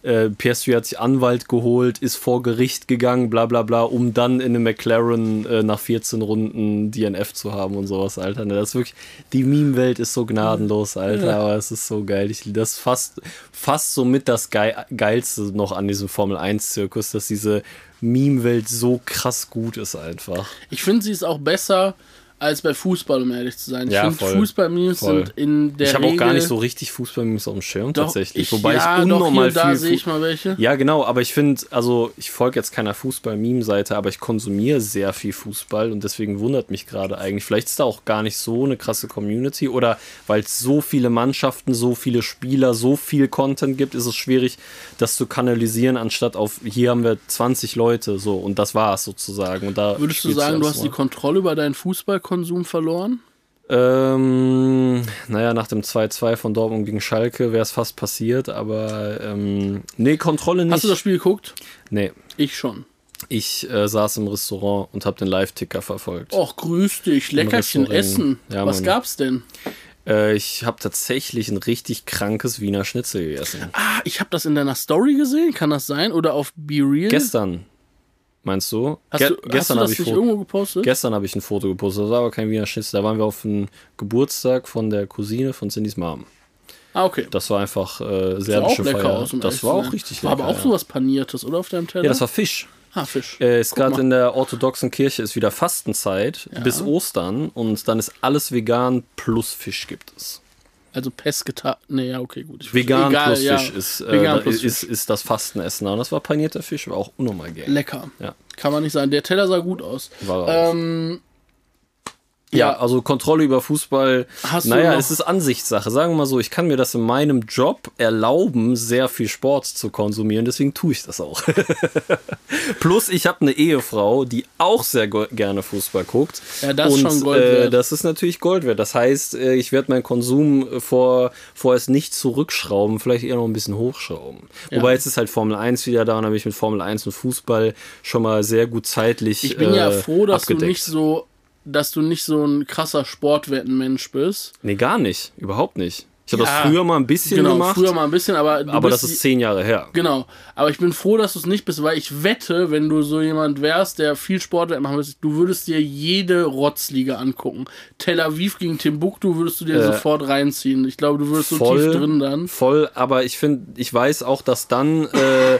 äh, PS3 hat sich Anwalt geholt, ist vor Gericht gegangen, bla bla bla, um dann in einem McLaren äh, nach 14 Runden DNF zu haben und sowas, Alter. Ne, das ist wirklich, die Meme-Welt ist so gnadenlos, Alter, aber es ist so geil. Ich, das ist fast, fast so mit das Geil, Geilste noch an diesem Formel-1-Zirkus, dass diese Meme-Welt so krass gut ist einfach. ich finde, sie ist auch besser als bei Fußball, um ehrlich zu sein. Ich Ja, finde. Fußball-Memes sind in der ich habe auch gar nicht so richtig Fußball-Memes auf dem Schirm Doch, tatsächlich, ich, wobei ja, ich unnormal doch, hier, da viel sehe Fu- ich mal welche. Ja, genau, aber ich finde, also ich folge jetzt keiner Fußball-Meme-Seite, aber ich konsumiere sehr viel Fußball und deswegen wundert mich gerade eigentlich. Vielleicht ist da auch gar nicht so eine krasse Community oder weil es so viele Mannschaften, so viele Spieler, so viel Content gibt, ist es schwierig, das zu kanalisieren, anstatt auf hier haben wir 20 Leute so und das war's sozusagen. Und da Würdest du sagen, du hast die mal. Kontrolle über deinen Fußballkonsum verloren? Ähm, naja, nach dem 2-2 von Dortmund gegen Schalke wäre es fast passiert, aber ähm, nee, Kontrolle nicht. Hast du das Spiel geguckt? Nee, Ich schon. ich äh, saß im Restaurant und habe den Live-Ticker verfolgt. Och, grüß dich. Leckerchen essen. Ja, Was Mann. gab's denn? Äh, ich habe tatsächlich ein richtig krankes Wiener Schnitzel gegessen. Ah, ich habe das in deiner Story gesehen. Kann das sein? Oder auf Be Real? Gestern, meinst du? Hast Ge du, gestern habe das ich nicht irgendwo gepostet? Gestern habe ich ein Foto gepostet, das war aber kein Wiener Schnitzel. Da waren wir auf einem Geburtstag von der Cousine von Cindy's Mom. ah, okay. Das war einfach äh, serbische lecker Feier. aus. um das war auch richtig War lecker. aber auch ja. sowas Paniertes, oder? Auf deinem Teller? Ja, das war Fisch. ah, Fisch. Äh, ist gerade in der orthodoxen Kirche ist wieder Fastenzeit bis Ostern und dann ist alles vegan plus Fisch gibt es. Also Pesketa. Nee, ja, okay, gut. Vegan Egal, plus ja. Fisch ist, äh, Vegan plus ist, ist das Fastenessen. Und das war panierter Fisch, war auch unnormal geil. Lecker. Ja. Kann man nicht sagen. Der Teller sah gut aus. War auch. Ähm, Ja, Ja. also Kontrolle über Fußball. Hast naja, es ist Ansichtssache. Sagen wir mal so, ich kann mir das in meinem Job erlauben, sehr viel Sport zu konsumieren, deswegen tue ich das auch. Plus, ich habe eine Ehefrau, die auch sehr gerne Fußball guckt. Ja, das ist Und, schon Gold Äh, wert. das ist natürlich Gold wert. Das heißt, äh, ich werde meinen Konsum äh, vor, vorerst nicht zurückschrauben, vielleicht eher noch ein bisschen hochschrauben. Wobei jetzt ist halt Formel 1 wieder da und habe ich mit Formel 1 und Fußball schon mal sehr gut zeitlich. ich bin ja äh, froh, dass abgedeckt. du nicht so, dass du nicht so ein krasser Sportwettenmensch bist. Nee, gar nicht. Überhaupt nicht. Ich habe Ja, das früher mal ein bisschen genau, gemacht, früher mal ein bisschen, aber aber das ist zehn Jahre her. Genau, aber ich bin froh, dass du es nicht bist, weil ich wette, wenn du so jemand wärst, der viel Sport machen würdest, du würdest dir jede Rotzliga angucken. Tel Aviv gegen Timbuktu würdest du dir Äh, sofort reinziehen. Ich glaube, du würdest so voll, tief drin dann. Voll, aber ich finde, ich weiß auch, dass dann äh,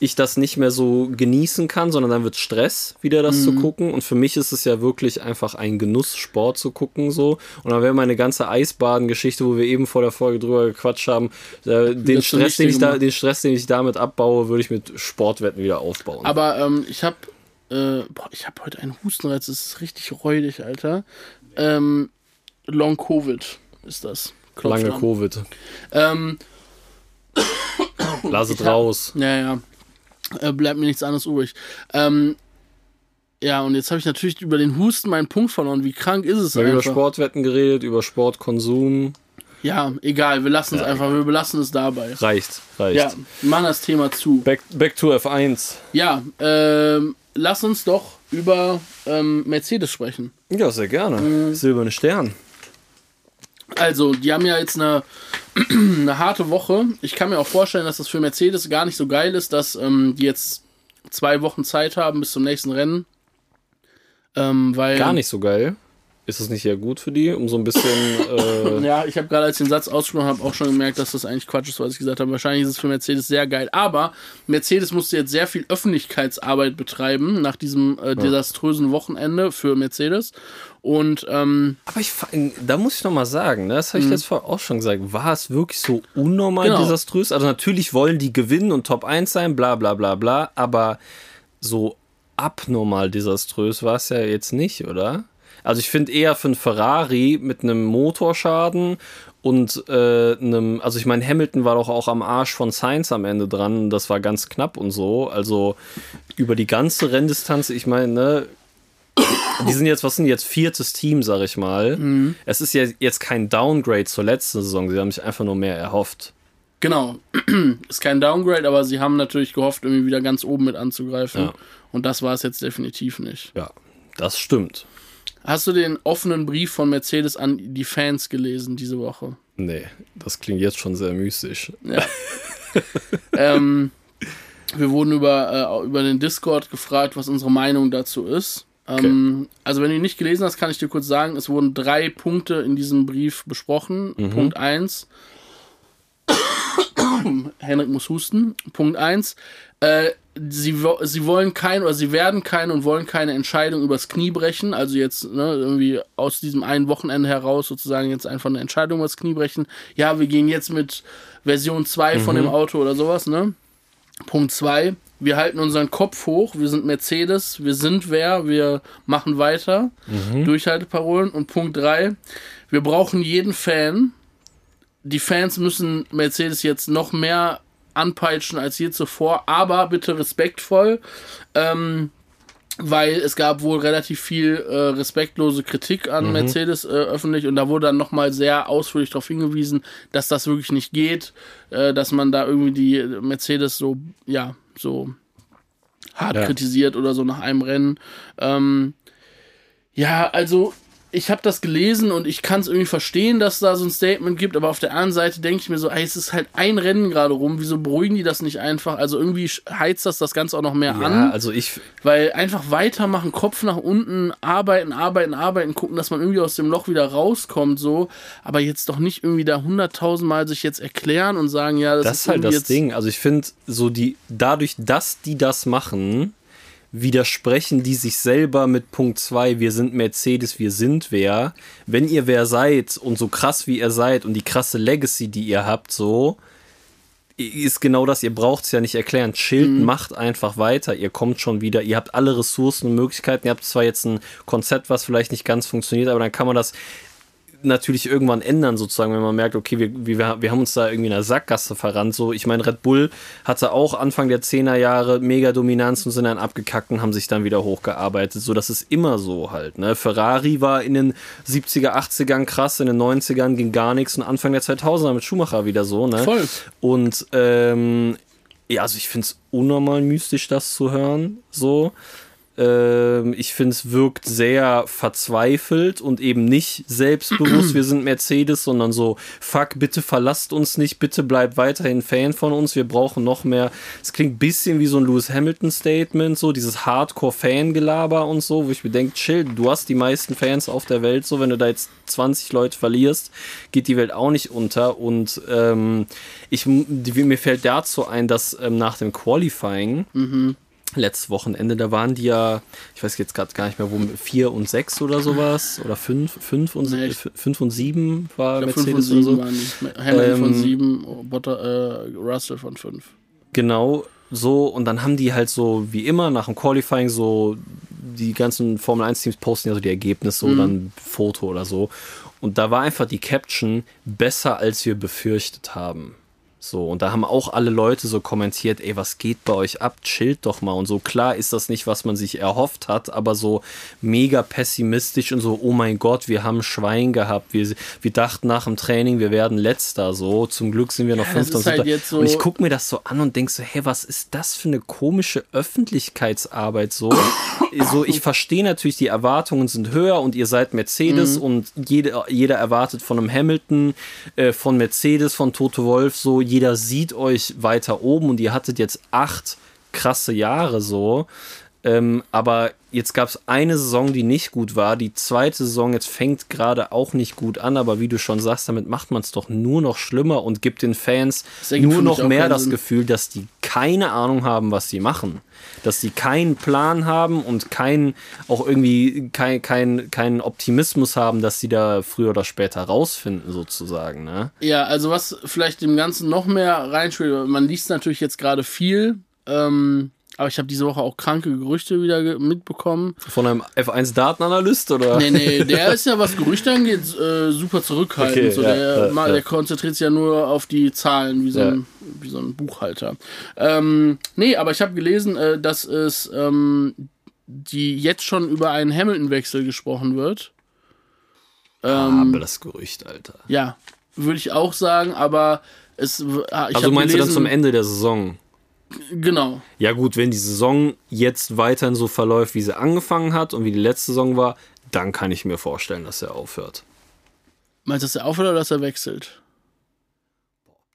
ich das nicht mehr so genießen kann, sondern dann wird Stress, wieder das Mhm. zu gucken. Und für mich ist es ja wirklich einfach ein Genuss, Sport zu gucken so. Und dann wäre meine ganze Eisbaden-Geschichte, wo wir eben vor der Folge drüber gequatscht haben, äh, den Stress, den ich da, den Stress, den ich damit abbaue, würde ich mit Sportwetten wieder aufbauen. Aber ähm, ich habe äh, boah, ich habe heute einen Hustenreiz, das ist richtig räudig, Alter. Ähm, Long Covid ist das. Klopf Lange an. Covid. Ähm, Lass es raus. Ja, ja. Äh, bleibt mir nichts anderes übrig. Ähm, ja, und jetzt habe ich natürlich über den Husten meinen Punkt verloren. Wie krank ist es Wir haben über? Sportwetten geredet, über Sportkonsum. Ja, egal, wir lassen es Ja. einfach, wir belassen es dabei. Reicht, reicht. Ja, machen das Thema zu. Back, back to F1. Ja, ähm, lass uns doch über ähm, Mercedes sprechen. Ja, sehr gerne. Mhm. Silberne Stern. Also, die haben ja jetzt eine, eine harte Woche. Ich kann mir auch vorstellen, dass das für Mercedes gar nicht so geil ist, dass ähm, die jetzt zwei Wochen Zeit haben bis zum nächsten Rennen. Ähm, weil, Gar nicht so geil. Ist es nicht ja gut für die, um so ein bisschen. Äh, Ja, ich habe gerade als den Satz ausgesprochen habe, auch schon gemerkt, dass das eigentlich Quatsch ist, was ich gesagt habe. Wahrscheinlich ist es für Mercedes sehr geil. Aber Mercedes musste jetzt sehr viel Öffentlichkeitsarbeit betreiben nach diesem äh, desaströsen Wochenende für Mercedes. Und ähm, aber ich, da muss ich noch mal sagen, ne, das habe ich letztes Mal auch schon gesagt, war es wirklich so unnormal Genau. desaströs? Also natürlich wollen die gewinnen und Top 1 sein, bla bla bla bla, aber so abnormal desaströs war es ja jetzt nicht, oder? Also ich finde eher für einen Ferrari mit einem Motorschaden und äh, einem, also ich meine, Hamilton war doch auch am Arsch von Sainz am Ende dran, das war ganz knapp und so. Also über die ganze Renndistanz, ich meine, ne, die sind jetzt, was sind jetzt, viertes Team, sag ich mal. Es ist ja jetzt kein Downgrade zur letzten Saison, sie haben sich einfach nur mehr erhofft. genau, ist kein Downgrade, aber sie haben natürlich gehofft, irgendwie wieder ganz oben mit anzugreifen. Ja. Und das war es jetzt definitiv nicht. Ja, das stimmt. Hast du den offenen Brief von Mercedes an die Fans gelesen diese Woche? Nee, das klingt jetzt schon sehr mystisch. Ja. ähm, wir wurden über, äh, über den Discord gefragt, was unsere Meinung dazu ist. Ähm, Also, wenn du ihn nicht gelesen hast, kann ich dir kurz sagen, es wurden drei Punkte in diesem Brief besprochen. Punkt 1. Henrik muss husten. Punkt 1. Äh, sie, sie wollen kein oder sie werden keine und wollen keine Entscheidung übers Knie brechen. Also jetzt ne, irgendwie aus diesem einen Wochenende heraus sozusagen jetzt einfach eine Entscheidung übers Knie brechen. Ja, wir gehen jetzt mit Version 2 von dem Auto oder sowas, ne? Punkt 2. Wir halten unseren Kopf hoch. Wir sind Mercedes. Wir sind wer. Wir machen weiter. Durchhalteparolen. Und Punkt 3. Wir brauchen jeden Fan. Die Fans müssen Mercedes jetzt noch mehr anpeitschen als je zuvor. Aber bitte respektvoll. Ähm, weil es gab wohl relativ viel äh, respektlose Kritik an Mercedes äh, öffentlich und da wurde dann nochmal sehr ausführlich darauf hingewiesen, dass das wirklich nicht geht, äh, dass man da irgendwie die Mercedes so, ja, so hart Ja. kritisiert oder so nach einem Rennen. Ähm, ja, also ich habe das gelesen und ich kann es irgendwie verstehen, dass da so ein Statement gibt, aber auf der anderen Seite denke ich mir so, ey, es ist halt ein Rennen gerade rum, wieso beruhigen die das nicht einfach? Also irgendwie heizt das das Ganze auch noch mehr Ja, an. also ich, Weil einfach weitermachen, Kopf nach unten, arbeiten, arbeiten, arbeiten, gucken, dass man irgendwie aus dem Loch wieder rauskommt, so. Aber jetzt doch nicht irgendwie da hunderttausendmal sich jetzt erklären und sagen, ja, das, das ist halt das Ding. Also ich finde, so die, dadurch, dass die das machen, widersprechen die sich selber mit Punkt 2, wir sind Mercedes, wir sind wer. Wenn ihr wer seid und so krass wie ihr seid und die krasse Legacy, die ihr habt, so, ist genau das, ihr braucht es ja nicht erklären. Chillt, macht einfach weiter, ihr kommt schon wieder, ihr habt alle Ressourcen und Möglichkeiten, ihr habt zwar jetzt ein Konzept, was vielleicht nicht ganz funktioniert, aber dann kann man das natürlich irgendwann ändern, sozusagen, wenn man merkt, okay, wir, wir, wir haben uns da irgendwie in einer Sackgasse verrannt. So, ich meine, Red Bull hatte auch Anfang der 10er Jahre mega Dominanz und sind dann abgekackt und haben sich dann wieder hochgearbeitet. So, das ist immer so halt. Ne? Ferrari war in den 70er, 80ern krass, in den 90ern ging gar nichts und Anfang der 2000er mit Schumacher wieder so. Ne? Voll. Und ähm, ja, also ich finde es unnormal mystisch, das zu hören. So. Ähm, ich finde, es wirkt sehr verzweifelt und eben nicht selbstbewusst, wir sind Mercedes, sondern so, fuck, bitte verlasst uns nicht, bitte bleibt weiterhin Fan von uns, wir brauchen noch mehr. Es klingt ein bisschen wie so ein Lewis Hamilton-Statement, so dieses Hardcore-Fangelaber und so, wo ich mir denke, chill, du hast die meisten Fans auf der Welt, so, wenn du da jetzt 20 Leute verlierst, geht die Welt auch nicht unter. Und ähm, ich, mir fällt dazu ein, dass ähm, nach dem Qualifying Mhm. Letztes Wochenende, da waren die ja, ich weiß jetzt gerade gar nicht mehr, wo vier und sechs oder sowas oder fünf, fünf und Nee, fünf und sieben war glaub, fünf Mercedes von oder sieben so. waren die. Hamilton von Ähm, sieben, Botter, äh, Russell von fünf. Genau so. Und dann haben die halt so, wie immer, nach dem Qualifying so, die ganzen Formel 1 Teams posten ja so die Ergebnisse Mhm. oder ein Foto oder so. Und da war einfach die Caption besser, als wir befürchtet haben. So, und da haben auch alle Leute so kommentiert, ey, was geht bei euch ab? Chillt doch mal. Und so klar ist das nicht, was man sich erhofft hat, aber so mega pessimistisch und so, oh mein Gott, wir haben Schwein gehabt. Wir, wir dachten nach dem Training, wir werden letzter. So, zum Glück sind wir noch das Fünfter und halt so- und ich gucke mir das so an und denke so, hey, was ist das für eine komische Öffentlichkeitsarbeit so? so ich verstehe natürlich, die Erwartungen sind höher und ihr seid Mercedes Mhm. und jeder, jeder erwartet von einem Hamilton, äh, von Mercedes, von Toto Wolf so, jeder sieht euch weiter oben und ihr hattet jetzt acht krasse Jahre so. Ähm, aber jetzt gab es eine Saison, die nicht gut war. Die zweite Saison jetzt fängt gerade auch nicht gut an, aber wie du schon sagst, damit macht man es doch nur noch schlimmer und gibt den Fans nur noch mehr keinen das Sinn. Gefühl, dass die keine Ahnung haben, was sie machen. Dass die keinen Plan haben und kein, auch irgendwie kein, kein, keinen Optimismus haben, dass sie da früher oder später rausfinden, sozusagen. Ne? Ja, also was vielleicht dem Ganzen noch mehr reinspielt, man liest natürlich jetzt gerade viel, ähm, aber ich habe diese Woche auch kranke Gerüchte wieder mitbekommen. Von einem F1-Datenanalyst oder? Nee, nee, der ist ja, was Gerüchte angeht, äh, super zurückhaltend. Okay, so, ja, der, ja, mal, ja. der konzentriert sich ja nur auf die Zahlen, wie so, ein, wie so ein Buchhalter. Ähm, nee, aber ich habe gelesen, äh, dass es ähm, die jetzt schon über einen Hamilton-Wechsel gesprochen wird. Ah, aber das Gerücht, Alter. Ja, würde ich auch sagen, aber es. ah, Ich Also meinst du dann gelesen- zum Ende der Saison? Genau. Ja gut, wenn die Saison jetzt weiterhin so verläuft, wie sie angefangen hat und wie die letzte Saison war, dann kann ich mir vorstellen, dass er aufhört. Meinst du, dass er aufhört oder dass er wechselt?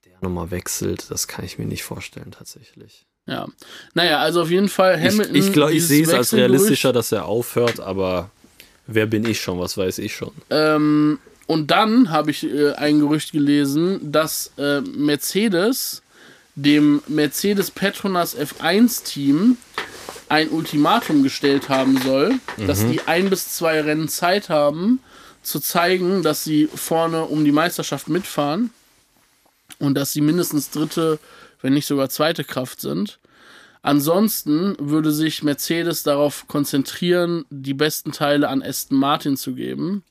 Der nochmal wechselt, das kann ich mir nicht vorstellen tatsächlich. Ja. Naja, also auf jeden Fall Ich, Hamilton. ich, ich dieses sehe es als realistischer, dass er aufhört, aber wer bin ich schon, was weiß ich schon. Ähm, und dann habe ich äh, ein Gerücht gelesen, dass äh, Mercedes dem Mercedes Petronas F1-Team ein Ultimatum gestellt haben soll, dass die ein bis zwei Rennen Zeit haben, zu zeigen, dass sie vorne um die Meisterschaft mitfahren und dass sie mindestens dritte, wenn nicht sogar zweite Kraft sind. Ansonsten würde sich Mercedes darauf konzentrieren, die besten Teile an Aston Martin zu geben.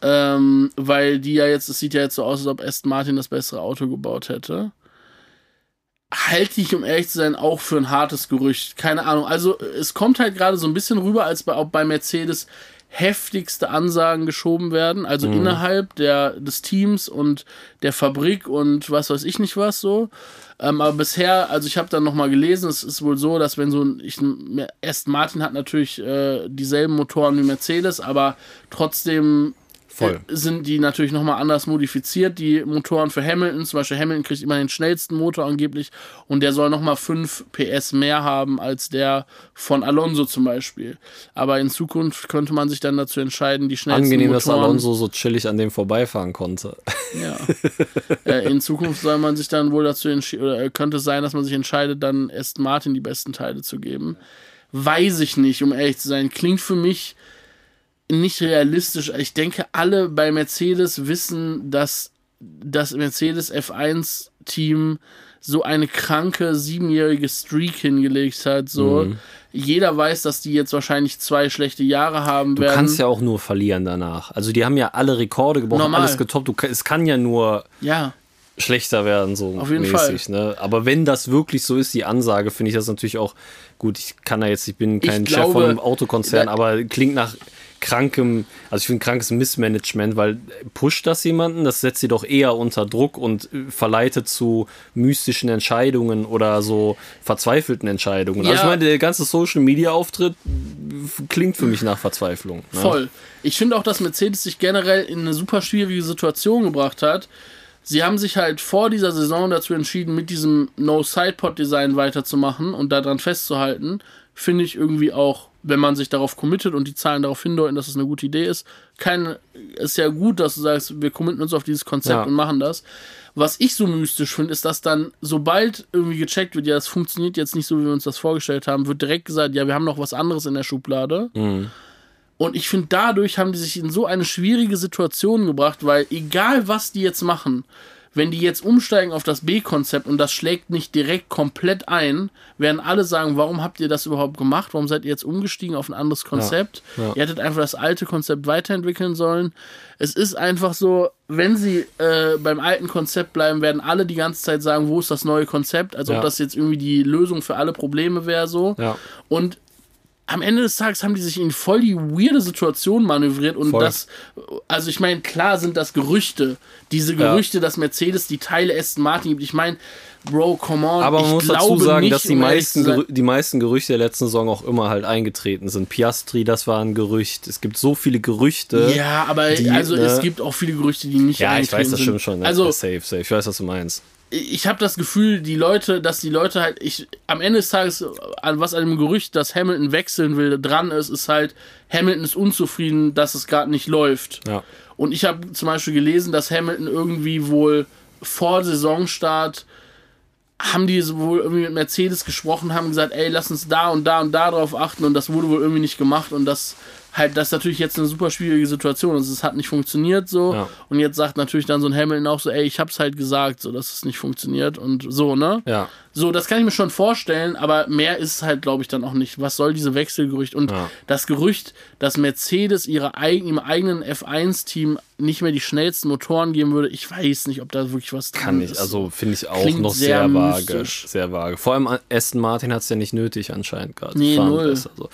Ähm, weil die ja jetzt, es sieht ja jetzt so aus, als ob Aston Martin das bessere Auto gebaut hätte. Halte ich, um ehrlich zu sein, auch für ein hartes Gerücht. Keine Ahnung. Also, es kommt halt gerade so ein bisschen rüber, als bei, auch bei Mercedes heftigste Ansagen geschoben werden. Also innerhalb der, des Teams und der Fabrik und was weiß ich nicht was so. Ähm, aber bisher, also ich habe dann nochmal gelesen, es ist wohl so, dass wenn so ein, ich, Aston Martin hat natürlich äh, dieselben Motoren wie Mercedes, aber trotzdem Voll. äh, sind die natürlich nochmal anders modifiziert. Die Motoren für Hamilton, zum Beispiel Hamilton kriegt immer den schnellsten Motor angeblich und der soll nochmal 5 PS mehr haben als der von Alonso zum Beispiel. Aber in Zukunft könnte man sich dann dazu entscheiden, die schnellsten Angenehm, dass Motoren... Alonso so chillig an dem vorbeifahren konnte. Ja. äh, in Zukunft soll man sich dann wohl dazu entscheiden, oder äh, könnte es sein, dass man sich entscheidet, dann Aston Martin die besten Teile zu geben. Weiß ich nicht, um ehrlich zu sein. Klingt für mich nicht realistisch. Ich denke, alle bei Mercedes wissen, dass das Mercedes F1-Team so eine kranke siebenjährige Streak hingelegt hat. So. Mhm. Jeder weiß, dass die jetzt wahrscheinlich zwei schlechte Jahre haben Du werden. kannst ja auch nur verlieren danach. Also die haben ja alle Rekorde gebrochen, Normal. alles getoppt. Du, es kann ja nur ja. schlechter werden, so Auf jeden mäßig. Ne? Aber wenn das wirklich so ist, die Ansage, finde ich das natürlich auch gut. Ich kann da jetzt, ich bin kein Ich Chef von glaube, einem Autokonzern, aber klingt nach krankem, also ich finde krankes Missmanagement, weil pusht das jemanden, das setzt sie doch eher unter Druck und äh, verleitet zu mystischen Entscheidungen oder so verzweifelten Entscheidungen. Also Ja. ich meine, der ganze Social Media Auftritt klingt für mich nach Verzweiflung. Ne? Voll. Ich finde auch, dass Mercedes sich generell in eine super schwierige Situation gebracht hat. Sie haben sich halt vor dieser Saison dazu entschieden, mit diesem No-Sidepod-Design weiterzumachen und daran festzuhalten. Finde ich irgendwie auch, wenn man sich darauf committet und die Zahlen darauf hindeuten, dass es eine gute Idee ist. Keine, ist ja gut, dass du sagst, wir committen uns auf dieses Konzept Ja. und machen das. Was ich so mystisch finde, ist, dass dann, sobald irgendwie gecheckt wird, ja, das funktioniert jetzt nicht so, wie wir uns das vorgestellt haben, wird direkt gesagt, ja, wir haben noch was anderes in der Schublade. Und ich finde, dadurch haben die sich in so eine schwierige Situation gebracht, weil egal was die jetzt machen, wenn die jetzt umsteigen auf das B-Konzept und das schlägt nicht direkt komplett ein, werden alle sagen, warum habt ihr das überhaupt gemacht? Warum seid ihr jetzt umgestiegen auf ein anderes Konzept? ja. Ihr hättet einfach das alte Konzept weiterentwickeln sollen. Es ist einfach so, wenn sie äh, beim alten Konzept bleiben, werden alle die ganze Zeit sagen, wo ist das neue Konzept? Als ob Ja. das jetzt irgendwie die Lösung für alle Probleme wäre so. Ja. Und am Ende des Tages haben die sich in voll die weirde Situation manövriert und Voll. das, also ich meine, klar sind das Gerüchte. Diese Ja. Gerüchte, dass Mercedes die Teile Aston Martin gibt. Ich meine, Bro, come on. Aber man ich muss dazu sagen, nicht, dass die meisten, die meisten Gerüchte der letzten Saison auch immer halt eingetreten sind. Piastri, das war ein Gerücht. Es gibt so viele Gerüchte. Ja, aber die, also ne- es gibt auch viele Gerüchte, die nicht Ja, ich weiß eingetreten das sind. stimmt schon. ne? Also safe, safe. Ich weiß, was du meinst. Ich habe das Gefühl, die Leute, dass die Leute halt, ich am Ende des Tages, was an dem Gerücht, dass Hamilton wechseln will, dran ist, ist halt, Hamilton ist unzufrieden, dass es gerade nicht läuft. Ja. Und ich habe zum Beispiel gelesen, dass Hamilton irgendwie wohl vor Saisonstart haben die wohl irgendwie mit Mercedes gesprochen, haben gesagt, ey, lass uns da und da und da drauf achten und das wurde wohl irgendwie nicht gemacht und das halt, das ist natürlich jetzt eine super schwierige Situation. Also es hat nicht funktioniert so Ja. und jetzt sagt natürlich dann so ein Hamilton auch so, ey, ich hab's halt gesagt, so, dass es nicht funktioniert und so, ne? Ja. So, das kann ich mir schon vorstellen, aber mehr ist es halt, glaube ich, dann auch nicht. Was soll diese Wechselgerücht? Und Ja. das Gerücht, dass Mercedes ihre eigen, im eigenen F1-Team nicht mehr die schnellsten Motoren geben würde, ich weiß nicht, ob da wirklich was dran Kann ich, ist. also finde ich auch Klingt noch sehr sehr, vage. Sehr vage. Vor allem Aston Martin hat es ja nicht nötig anscheinend gerade. Nee, null. besser so.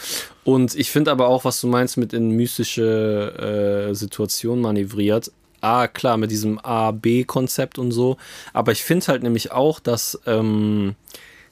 Und ich finde aber auch, was du meinst mit in mystische äh, Situationen manövriert. A, klar, mit diesem A-B-Konzept und so. Aber ich finde halt nämlich auch, dass ähm,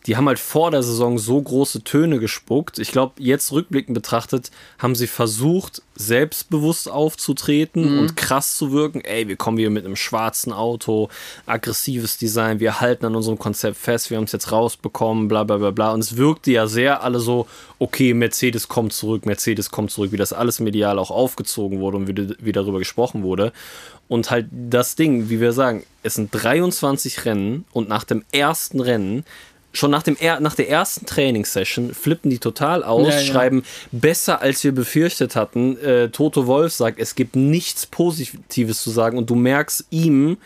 die haben halt vor der Saison so große Töne gespuckt. Ich glaube, jetzt rückblickend betrachtet, haben sie versucht, selbstbewusst aufzutreten und krass zu wirken. Ey, wir kommen hier mit einem schwarzen Auto, aggressives Design, wir halten an unserem Konzept fest, wir haben es jetzt rausbekommen, bla bla bla bla. Und es wirkte ja sehr alle so, okay, Mercedes kommt zurück, Mercedes kommt zurück, wie das alles medial auch aufgezogen wurde und wie, wie darüber gesprochen wurde. Und halt das Ding, wie wir sagen, es sind 23 Rennen und nach dem ersten Rennen schon nach, dem nach der ersten Trainingssession flippen die total aus, Ja, ja. schreiben besser als wir befürchtet hatten. Äh, Toto Wolf sagt, es gibt nichts Positives zu sagen und du merkst ihm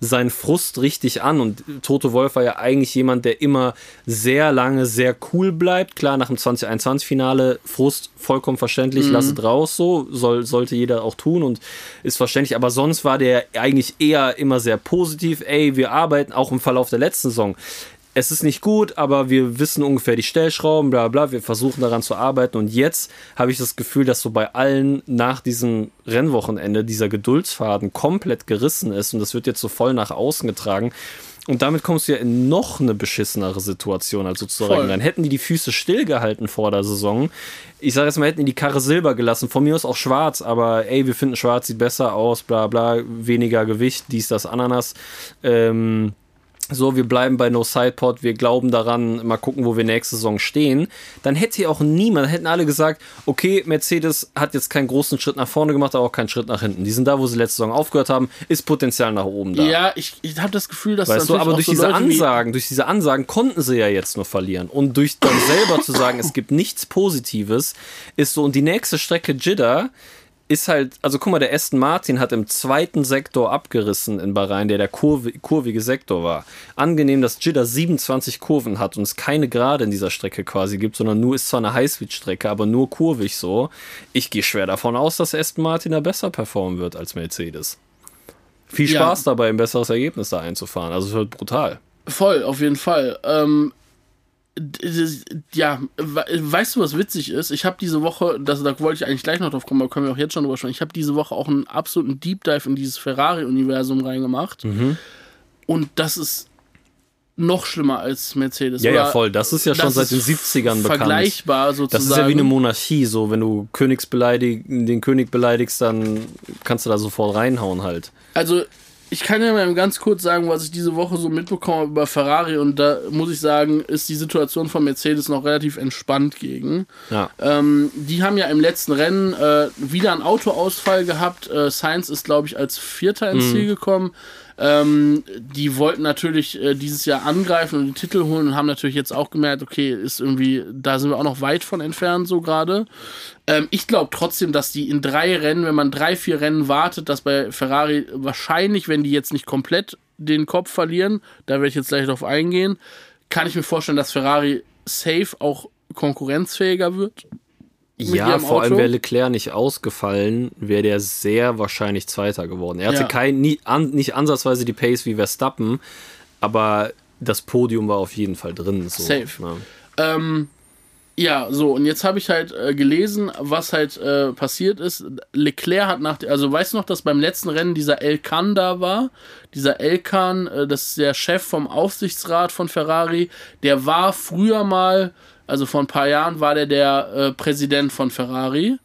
seinen Frust richtig an. Und Toto Wolf war ja eigentlich jemand, der immer sehr lange sehr cool bleibt. Klar, nach dem 2021-Finale Frust vollkommen verständlich, lass es raus, so soll, sollte jeder auch tun und ist verständlich. Aber sonst war der eigentlich eher immer sehr positiv. Ey, wir arbeiten auch im Verlauf der letzten Saison es ist nicht gut, aber wir wissen ungefähr die Stellschrauben, bla bla, wir versuchen daran zu arbeiten und jetzt habe ich das Gefühl, dass so bei allen nach diesem Rennwochenende dieser Geduldsfaden komplett gerissen ist und das wird jetzt so voll nach außen getragen. Und damit kommst du ja in noch eine beschissenere Situation als sozusagen. Voll. Dann hätten die die Füße stillgehalten vor der Saison. Ich sage jetzt mal, hätten die die Karre silber gelassen. Von mir aus auch schwarz, aber ey, wir finden schwarz sieht besser aus, bla bla, weniger Gewicht, dies, das, Ananas. Ähm, so, wir bleiben bei No Sidepod, wir glauben daran, mal gucken, wo wir nächste Saison stehen, dann hätte hier auch niemand, hätten alle gesagt, okay, Mercedes hat jetzt keinen großen Schritt nach vorne gemacht, aber auch keinen Schritt nach hinten. Die sind da, wo sie letzte Saison aufgehört haben, ist Potenzial nach oben da. Ja, ich, ich habe das Gefühl, dass Weißt du, aber durch so diese Leute Ansagen, durch diese Ansagen konnten sie ja jetzt nur verlieren. Und durch dann selber zu sagen, es gibt nichts Positives, ist so, und die nächste Strecke Jeddah ist halt, also guck mal, der Aston Martin hat im zweiten Sektor abgerissen in Bahrain, der der kurve, kurvige Sektor war. Angenehm, dass Jeddah 27 Kurven hat und es keine Gerade in dieser Strecke quasi gibt, sondern nur ist zwar eine Highspeed-Strecke, aber nur kurvig so. Ich gehe schwer davon aus, dass Aston Martin da besser performen wird als Mercedes. Viel Ja. Spaß dabei, ein besseres Ergebnis da einzufahren. Also es wird brutal. Voll, auf jeden Fall. Ähm, ja, we- weißt du, was witzig ist? Ich habe diese Woche, das, da wollte ich eigentlich gleich noch drauf kommen, aber können wir auch jetzt schon drüber sprechen. Ich habe diese Woche auch einen absoluten Deep Dive in dieses Ferrari-Universum reingemacht. Mhm. Und das ist noch schlimmer als Mercedes. Ja, ja, voll. Das ist ja schon seit den ist 70ern bekannt. Vergleichbar sozusagen. Das ist ja wie eine Monarchie, so wenn du Königs den König beleidigst, dann kannst du da sofort reinhauen halt. Also, ich kann ja mal ganz kurz sagen, was ich diese Woche so mitbekommen habe über Ferrari und da muss ich sagen, ist die Situation von Mercedes noch relativ entspannt gegen. Ja. Ähm, die haben ja im letzten Rennen äh, wieder einen Autoausfall gehabt. Äh, Sainz ist, glaube ich, als Vierter ins Ziel gekommen. Ähm, die wollten natürlich äh, dieses Jahr angreifen und den Titel holen und haben natürlich jetzt auch gemerkt, okay, ist irgendwie, da sind wir auch noch weit von entfernt, so gerade. Ähm, ich glaube trotzdem, dass die in drei Rennen, wenn man drei, vier Rennen wartet, dass bei Ferrari wahrscheinlich, wenn die jetzt nicht komplett den Kopf verlieren, da werde ich jetzt gleich drauf eingehen, kann ich mir vorstellen, dass Ferrari safe auch konkurrenzfähiger wird. Ja, vor allem wäre Leclerc nicht ausgefallen, wäre der sehr wahrscheinlich Zweiter geworden. Er hatte Ja. kein, nie, an, nicht ansatzweise die Pace wie Verstappen, aber das Podium war auf jeden Fall drin. So, Safe. ne? Ähm, ja, so, und jetzt habe ich halt äh, gelesen, was halt äh, passiert ist. Leclerc hat nach, also weißt du noch, dass beim letzten Rennen dieser Elkan da war? Dieser Elkan, äh, das ist der Chef vom Aufsichtsrat von Ferrari, der war früher mal, also vor ein paar Jahren war der der äh, Präsident von Ferrari.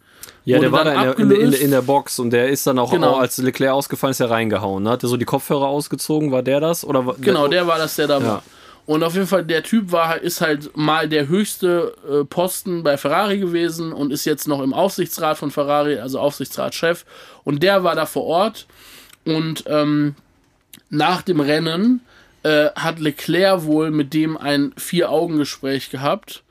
Ja, der war da in der, in, der, in, der, der Box und der ist dann auch, Genau. auch als Leclerc ausgefallen ist, er reingehauen. Ne? Hat der so die Kopfhörer ausgezogen? War der das? Oder war- Genau, der war das, der da Ja. war. Und auf jeden Fall, der Typ war, ist halt mal der höchste äh, Posten bei Ferrari gewesen und ist jetzt noch im Aufsichtsrat von Ferrari, also Aufsichtsratschef. Und der war da vor Ort. Und ähm, nach dem Rennen äh, hat Leclerc wohl mit dem ein Vier-Augen-Gespräch gehabt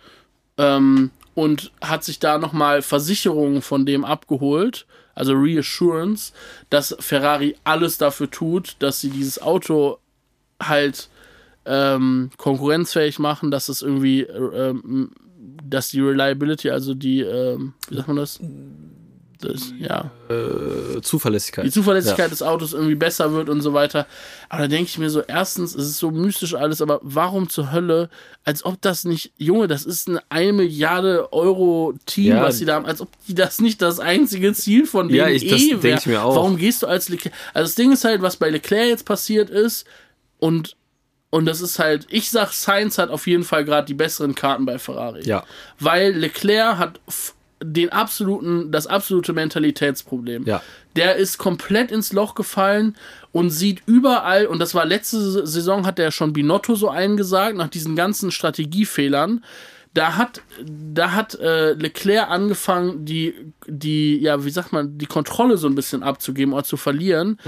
ähm, und hat sich da nochmal Versicherungen von dem abgeholt, also Reassurance, dass Ferrari alles dafür tut, dass sie dieses Auto halt ähm, konkurrenzfähig machen, dass es irgendwie, äh, ähm, dass die Reliability, also die, ähm, wie sagt man das? Das ja, äh, Zuverlässigkeit. die Zuverlässigkeit Ja. des Autos irgendwie besser wird und so weiter. Aber da denke ich mir so, erstens, es ist so mystisch alles, aber warum zur Hölle, als ob das nicht, Junge, das ist ein 1 Milliarde Euro Team, Ja. was sie da haben, als ob die das nicht das einzige Ziel von denen Ja, ich- das eh wäre. mir auch. Warum gehst du als Leclerc? Also das Ding ist halt, was bei Leclerc jetzt passiert ist und und das ist halt, ich sag, Sainz hat auf jeden Fall gerade die besseren Karten bei Ferrari. Ja. Weil Leclerc hat den absoluten, das absolute Mentalitätsproblem. Ja. Der ist komplett ins Loch gefallen und sieht überall, und das war letzte Saison, hat er schon Binotto so eingesagt, nach diesen ganzen Strategiefehlern. Da hat, da hat äh, Leclerc angefangen, die, die, ja, wie sagt man, die Kontrolle so ein bisschen abzugeben oder zu verlieren.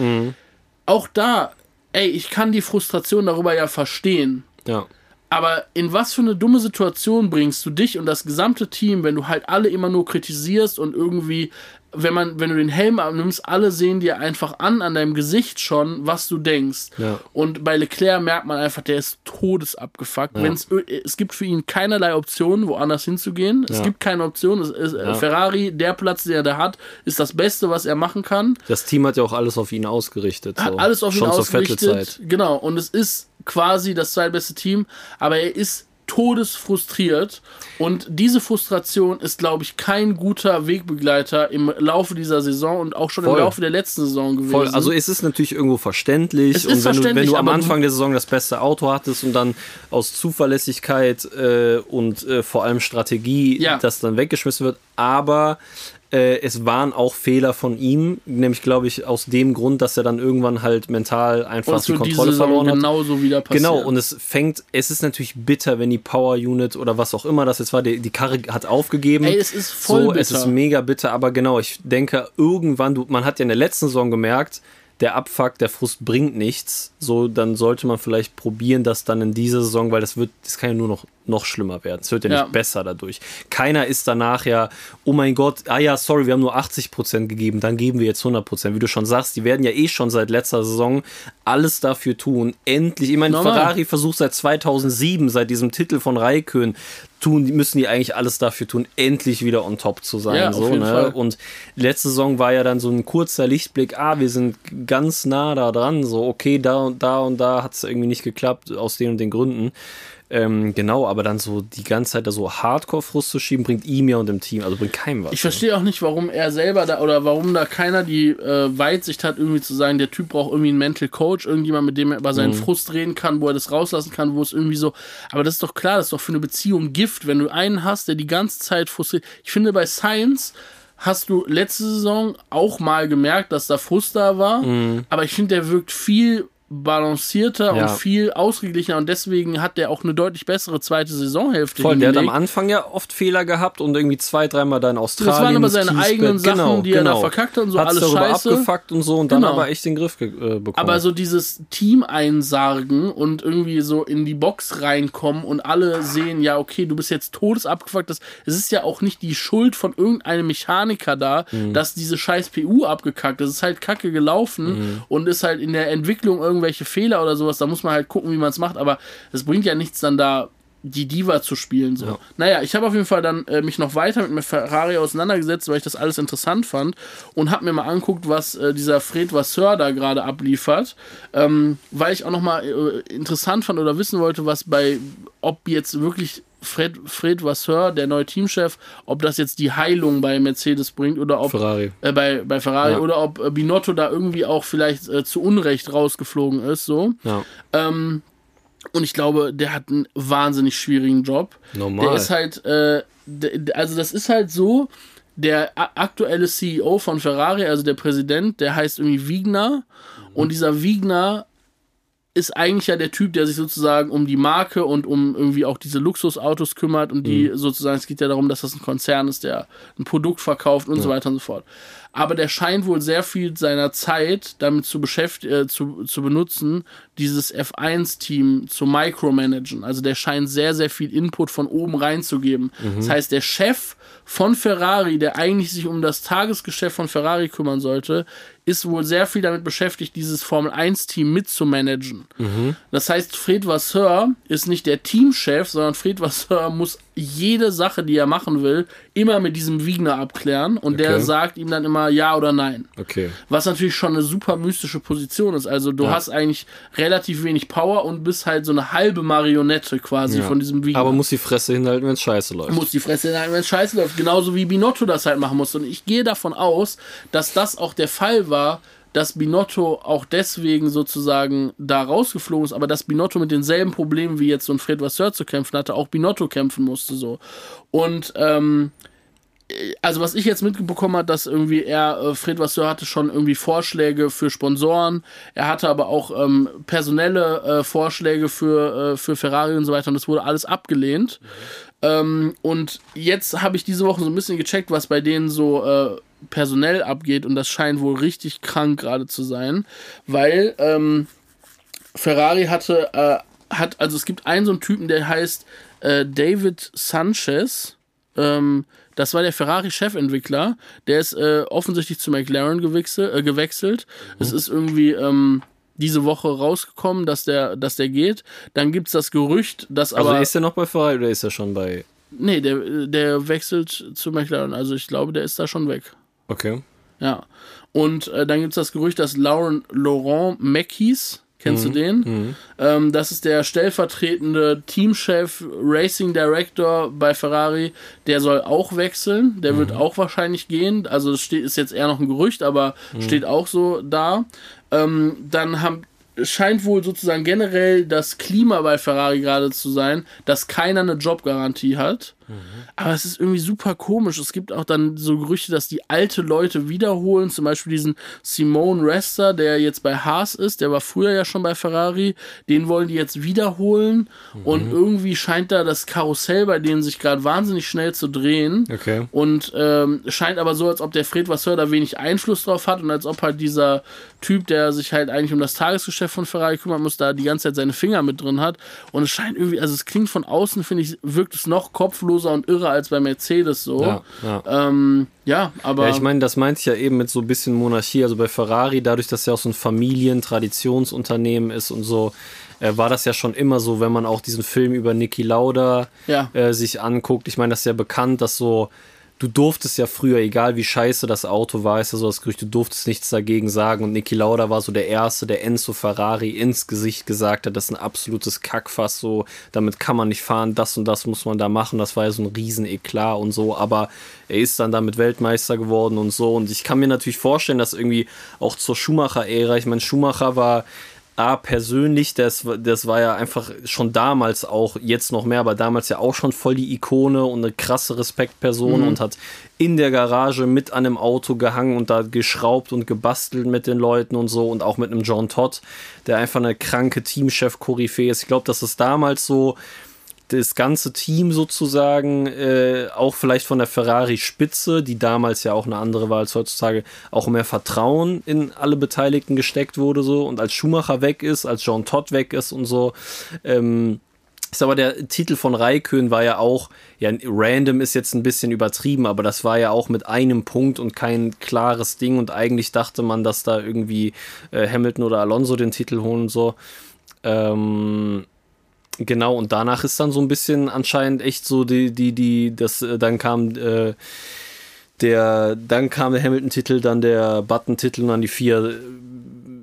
Auch da, ey, ich kann die Frustration darüber ja verstehen. Ja. Aber in was für eine dumme Situation bringst du dich und das gesamte Team, wenn du halt alle immer nur kritisierst und irgendwie, wenn man, wenn du den Helm abnimmst, alle sehen dir einfach an, an deinem Gesicht schon, was du denkst. Ja. Und bei Leclerc merkt man einfach, der ist todesabgefuckt. Wenn's, es gibt für ihn keinerlei Optionen, woanders hinzugehen. Es Ja. gibt keine Option. Es ist, äh, Ferrari, der Platz, den er da hat, ist das Beste, was er machen kann Das Team hat ja auch alles auf ihn ausgerichtet. hat so. alles auf ihn Schon zur ausgerichtet. Vettel-Zeit. Genau, und es ist quasi das zweitbeste Team, aber er ist todesfrustriert und diese Frustration ist, glaube ich, kein guter Wegbegleiter im Laufe dieser Saison und auch schon Voll. im Laufe der letzten Saison gewesen. Voll, also es ist natürlich irgendwo verständlich. Es und wenn, du, wenn verständlich, du am Anfang der Saison das beste Auto hattest und dann aus Zuverlässigkeit äh, und äh, vor allem Strategie Ja. das dann weggeschmissen wird, aber äh, es waren auch Fehler von ihm, nämlich glaube ich aus dem Grund, dass er dann irgendwann halt mental einfach und es die Kontrolle verloren hat. genauso wieder passieren. Genau, und es fängt, es ist natürlich bitter, wenn die Power Unit oder was auch immer das jetzt war, die, die Karre hat aufgegeben. Ey, es ist voll so, Es bitter. ist mega bitter, aber genau, ich denke, irgendwann, du, man hat ja in der letzten Saison gemerkt, der Abfuck, der Frust bringt nichts. So, dann sollte man vielleicht probieren, das dann in dieser Saison, weil das wird, das kann ja nur noch noch schlimmer werden. Es wird ja, Ja. nicht besser dadurch. Keiner ist danach ja, oh mein Gott, ah ja, sorry, wir haben nur 80% gegeben, dann geben wir jetzt 100%. Wie du schon sagst, die werden ja eh schon seit letzter Saison alles dafür tun. Endlich, ich meine, Normal. Ferrari versucht seit 2007, seit diesem Titel von Raikön, tun, müssen die eigentlich alles dafür tun, endlich wieder on top zu sein. Ja, so, ne? Fall. Und letzte Saison war ja dann so ein kurzer Lichtblick, ah, wir sind ganz nah da dran, so, okay, da und da und da hat es irgendwie nicht geklappt, aus den und den Gründen. Ähm, genau, aber dann so die ganze Zeit da so Hardcore-Frust zu schieben, bringt ihm ja und dem Team, also bringt keinem was. Ich verstehe auch nicht, warum er selber da oder warum da keiner die äh, Weitsicht hat, irgendwie zu sagen, der Typ braucht irgendwie einen Mental Coach, irgendjemand, mit dem er über Mhm. seinen Frust reden kann, wo er das rauslassen kann, wo es irgendwie so. Aber das ist doch klar, das ist doch für eine Beziehung Gift, wenn du einen hast, der die ganze Zeit frustriert. Ich finde, bei Science hast du letzte Saison auch mal gemerkt, dass da Frust da war, aber ich finde, der wirkt viel balancierter. Ja. und viel ausgeglichener und deswegen hat der auch eine deutlich bessere zweite Saisonhälfte Voll, der hat am hingelegt. Anfang ja oft Fehler gehabt und irgendwie zwei, dreimal da in Australien. Das waren aber seine Kiesbett. eigenen Sachen, die er da verkackt hat und so, Hat's alles scheiße. abgefuckt und so und dann Genau. aber echt den Griff äh, bekommen. Aber so dieses Team einsargen und irgendwie so in die Box reinkommen und alle sehen, ja, okay, du bist jetzt todesabgefuckt. Das, es ist ja auch nicht die Schuld von irgendeinem Mechaniker da, Mhm. dass diese scheiß PU abgekackt ist. Es ist halt kacke gelaufen Mhm. und ist halt in der Entwicklung irgendwelche Fehler oder sowas. Da muss man halt gucken, wie man es macht. Aber es bringt ja nichts dann da die Diva zu spielen. So. Ja. Naja, ich habe auf jeden Fall dann äh, mich noch weiter mit Ferrari auseinandergesetzt, weil ich das alles interessant fand und habe mir mal anguckt, was äh, dieser Fred Vasseur da gerade abliefert, ähm, weil ich auch noch mal äh, interessant fand oder wissen wollte, was bei, ob jetzt wirklich Fred, Fred Vasseur, der neue Teamchef, ob das jetzt die Heilung bei Mercedes bringt oder ob Ferrari. äh, bei, bei Ferrari Ja. oder ob äh, Binotto da irgendwie auch vielleicht äh, zu Unrecht rausgeflogen ist, so. Ja. Ähm, und ich glaube, der hat einen wahnsinnig schwierigen Job. Normal. Der ist halt, äh, also das ist halt so, der aktuelle CEO von Ferrari, also der Präsident, der heißt irgendwie Wiegner. Und dieser Wiegner ist eigentlich ja der Typ, der sich sozusagen um die Marke und um irgendwie auch diese Luxusautos kümmert und die sozusagen, es geht ja darum, dass das ein Konzern ist, der ein Produkt verkauft und so weiter und so fort. Aber der scheint wohl sehr viel seiner Zeit damit zu beschäftigen, äh, zu, zu benutzen, dieses F1-Team zu micromanagen. Also der scheint sehr, sehr viel Input von oben reinzugeben. Das heißt, der Chef von Ferrari, der eigentlich sich um das Tagesgeschäft von Ferrari kümmern sollte, ist wohl sehr viel damit beschäftigt, dieses Formel-1-Team mitzumanagen. Das heißt, Fred Vasseur ist nicht der Teamchef, sondern Fred Vasseur muss jede Sache, die er machen will, immer mit diesem Wiegner abklären und der Okay. sagt ihm dann immer ja oder nein. Okay. Was natürlich schon eine super mystische Position ist. Also du Ja. hast eigentlich relativ wenig Power und bist halt so eine halbe Marionette quasi Ja. von diesem Wiegner. Aber muss die Fresse hinhalten, wenn es scheiße läuft. muss die Fresse hinhalten, wenn es scheiße läuft. Genauso wie Binotto das halt machen muss. Und ich gehe davon aus, dass das auch der Fall war, dass Binotto auch deswegen sozusagen da rausgeflogen ist, aber dass Binotto mit denselben Problemen wie jetzt so ein Fred Vasseur zu kämpfen hatte, auch Binotto kämpfen musste so. Und ähm, also was ich jetzt mitbekommen habe, dass irgendwie er, äh, Fred Vasseur hatte schon irgendwie Vorschläge für Sponsoren, er hatte aber auch ähm, personelle äh, Vorschläge für, äh, für Ferrari und so weiter und das wurde alles abgelehnt. Ähm, und jetzt habe ich diese Woche so ein bisschen gecheckt, was bei denen so äh, personell abgeht und das scheint wohl richtig krank gerade zu sein, weil ähm, Ferrari hatte, äh, hat, also es gibt einen so einen Typen, der heißt äh, David Sanchez. Ähm, das war der Ferrari-Chefentwickler. Der ist äh, offensichtlich zu McLaren gewechselt. Äh, gewechselt. Es ist irgendwie ähm, diese Woche rausgekommen, dass der, dass der geht. Dann gibt es das Gerücht, dass Also aber. ist er noch bei Ferrari oder ist er schon bei. nee, der, der wechselt zu McLaren. Also ich glaube, der ist da schon weg. Okay. Ja. Und äh, dann gibt es das Gerücht, dass Lauren, Laurent Mackies, kennst du den? Ähm, das ist der stellvertretende Teamchef, Racing Director bei Ferrari. Der soll auch wechseln. Der wird auch wahrscheinlich gehen. Also steht, ist jetzt eher noch ein Gerücht, aber steht auch so da. Ähm, dann haben scheint wohl sozusagen generell das Klima bei Ferrari gerade zu sein, dass keiner eine Jobgarantie hat. Aber es ist irgendwie super komisch. Es gibt auch dann so Gerüchte, dass die alte Leute wiederholen. Zum Beispiel diesen Simone Rester, der jetzt bei Haas ist. Der war früher ja schon bei Ferrari. Den wollen die jetzt wiederholen. Und irgendwie scheint da das Karussell bei denen sich gerade wahnsinnig schnell zu drehen. Okay. Und ähm, scheint aber so, als ob der Fred Vasseur da wenig Einfluss drauf hat und als ob halt dieser Typ, der sich halt eigentlich um das Tagesgeschäft von Ferrari kümmern muss, da die ganze Zeit seine Finger mit drin hat. Und es scheint irgendwie, also es klingt von außen, finde ich, wirkt es noch kopfloser und irrer als bei Mercedes so. Ja, Ja, ähm, ja aber. Ja, ich meine, das meinte ich ja eben mit so ein bisschen Monarchie. Also bei Ferrari, dadurch, dass ja auch so ein Familien-Traditionsunternehmen ist und so, äh, war das ja schon immer so, wenn man auch diesen Film über Niki Lauda äh, sich anguckt. Ich meine, das ist ja bekannt, dass so, du durftest ja früher, egal wie scheiße das Auto war, ist ja so das Gerücht, du durftest nichts dagegen sagen. Und Niki Lauda war so der Erste, der Enzo Ferrari ins Gesicht gesagt hat, das ist ein absolutes Kackfass, so, damit kann man nicht fahren, das und das muss man da machen. Das war ja so ein riesen Eklat und so, aber er ist dann damit Weltmeister geworden und so. Und ich kann mir natürlich vorstellen, dass irgendwie auch zur Schumacher-Ära, ich meine, Schumacher war A, persönlich, das, das war ja einfach schon damals auch, jetzt noch mehr, aber damals ja auch schon voll die Ikone und eine krasse Respektperson und hat in der Garage mit an einem Auto gehangen und da geschraubt und gebastelt mit den Leuten und so und auch mit einem John Todd, der einfach eine kranke Teamchef-Koryphäe ist. Ich glaube, dass es damals so das ganze Team sozusagen, äh, auch vielleicht von der Ferrari-Spitze, die damals ja auch eine andere war als heutzutage, auch mehr Vertrauen in alle Beteiligten gesteckt wurde so. Und als Schumacher weg ist, als John Todd weg ist und so, ähm, ist aber der Titel von Raikön war ja auch, ja, random ist jetzt ein bisschen übertrieben, aber das war ja auch mit einem Punkt und kein klares Ding und eigentlich dachte man, dass da irgendwie äh, Hamilton oder Alonso den Titel holen und so. Ähm, Genau, und danach ist dann so ein bisschen anscheinend echt so die, die, die, das, äh, dann kam äh, der, dann kam der Hamilton-Titel, dann der Button-Titel und dann die vier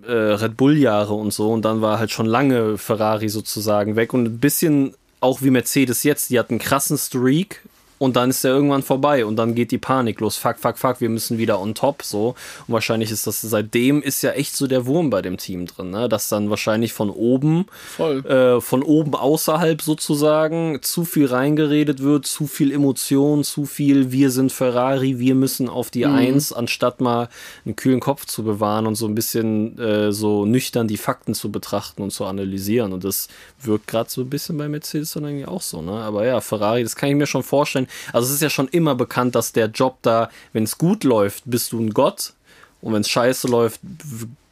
äh, Red Bull-Jahre und so. Und dann war halt schon lange Ferrari sozusagen weg und ein bisschen auch wie Mercedes jetzt, die hat einen krassen Streak und dann ist der irgendwann vorbei und dann geht die Panik los. Fuck, fuck, fuck, wir müssen wieder on top so. Und wahrscheinlich ist das seitdem ist ja echt so der Wurm bei dem Team drin, ne? Dass dann wahrscheinlich von oben, Voll. äh, von oben außerhalb sozusagen zu viel reingeredet wird, zu viel Emotion, zu viel wir sind Ferrari, wir müssen auf die Eins, anstatt mal einen kühlen Kopf zu bewahren und so ein bisschen äh, so nüchtern die Fakten zu betrachten und zu analysieren. Und das wirkt gerade so ein bisschen bei Mercedes dann eigentlich auch so, ne? Aber ja, Ferrari, das kann ich mir schon vorstellen. Also es ist ja schon immer bekannt, dass der Job da, wenn es gut läuft, bist du ein Gott. Und wenn es scheiße läuft,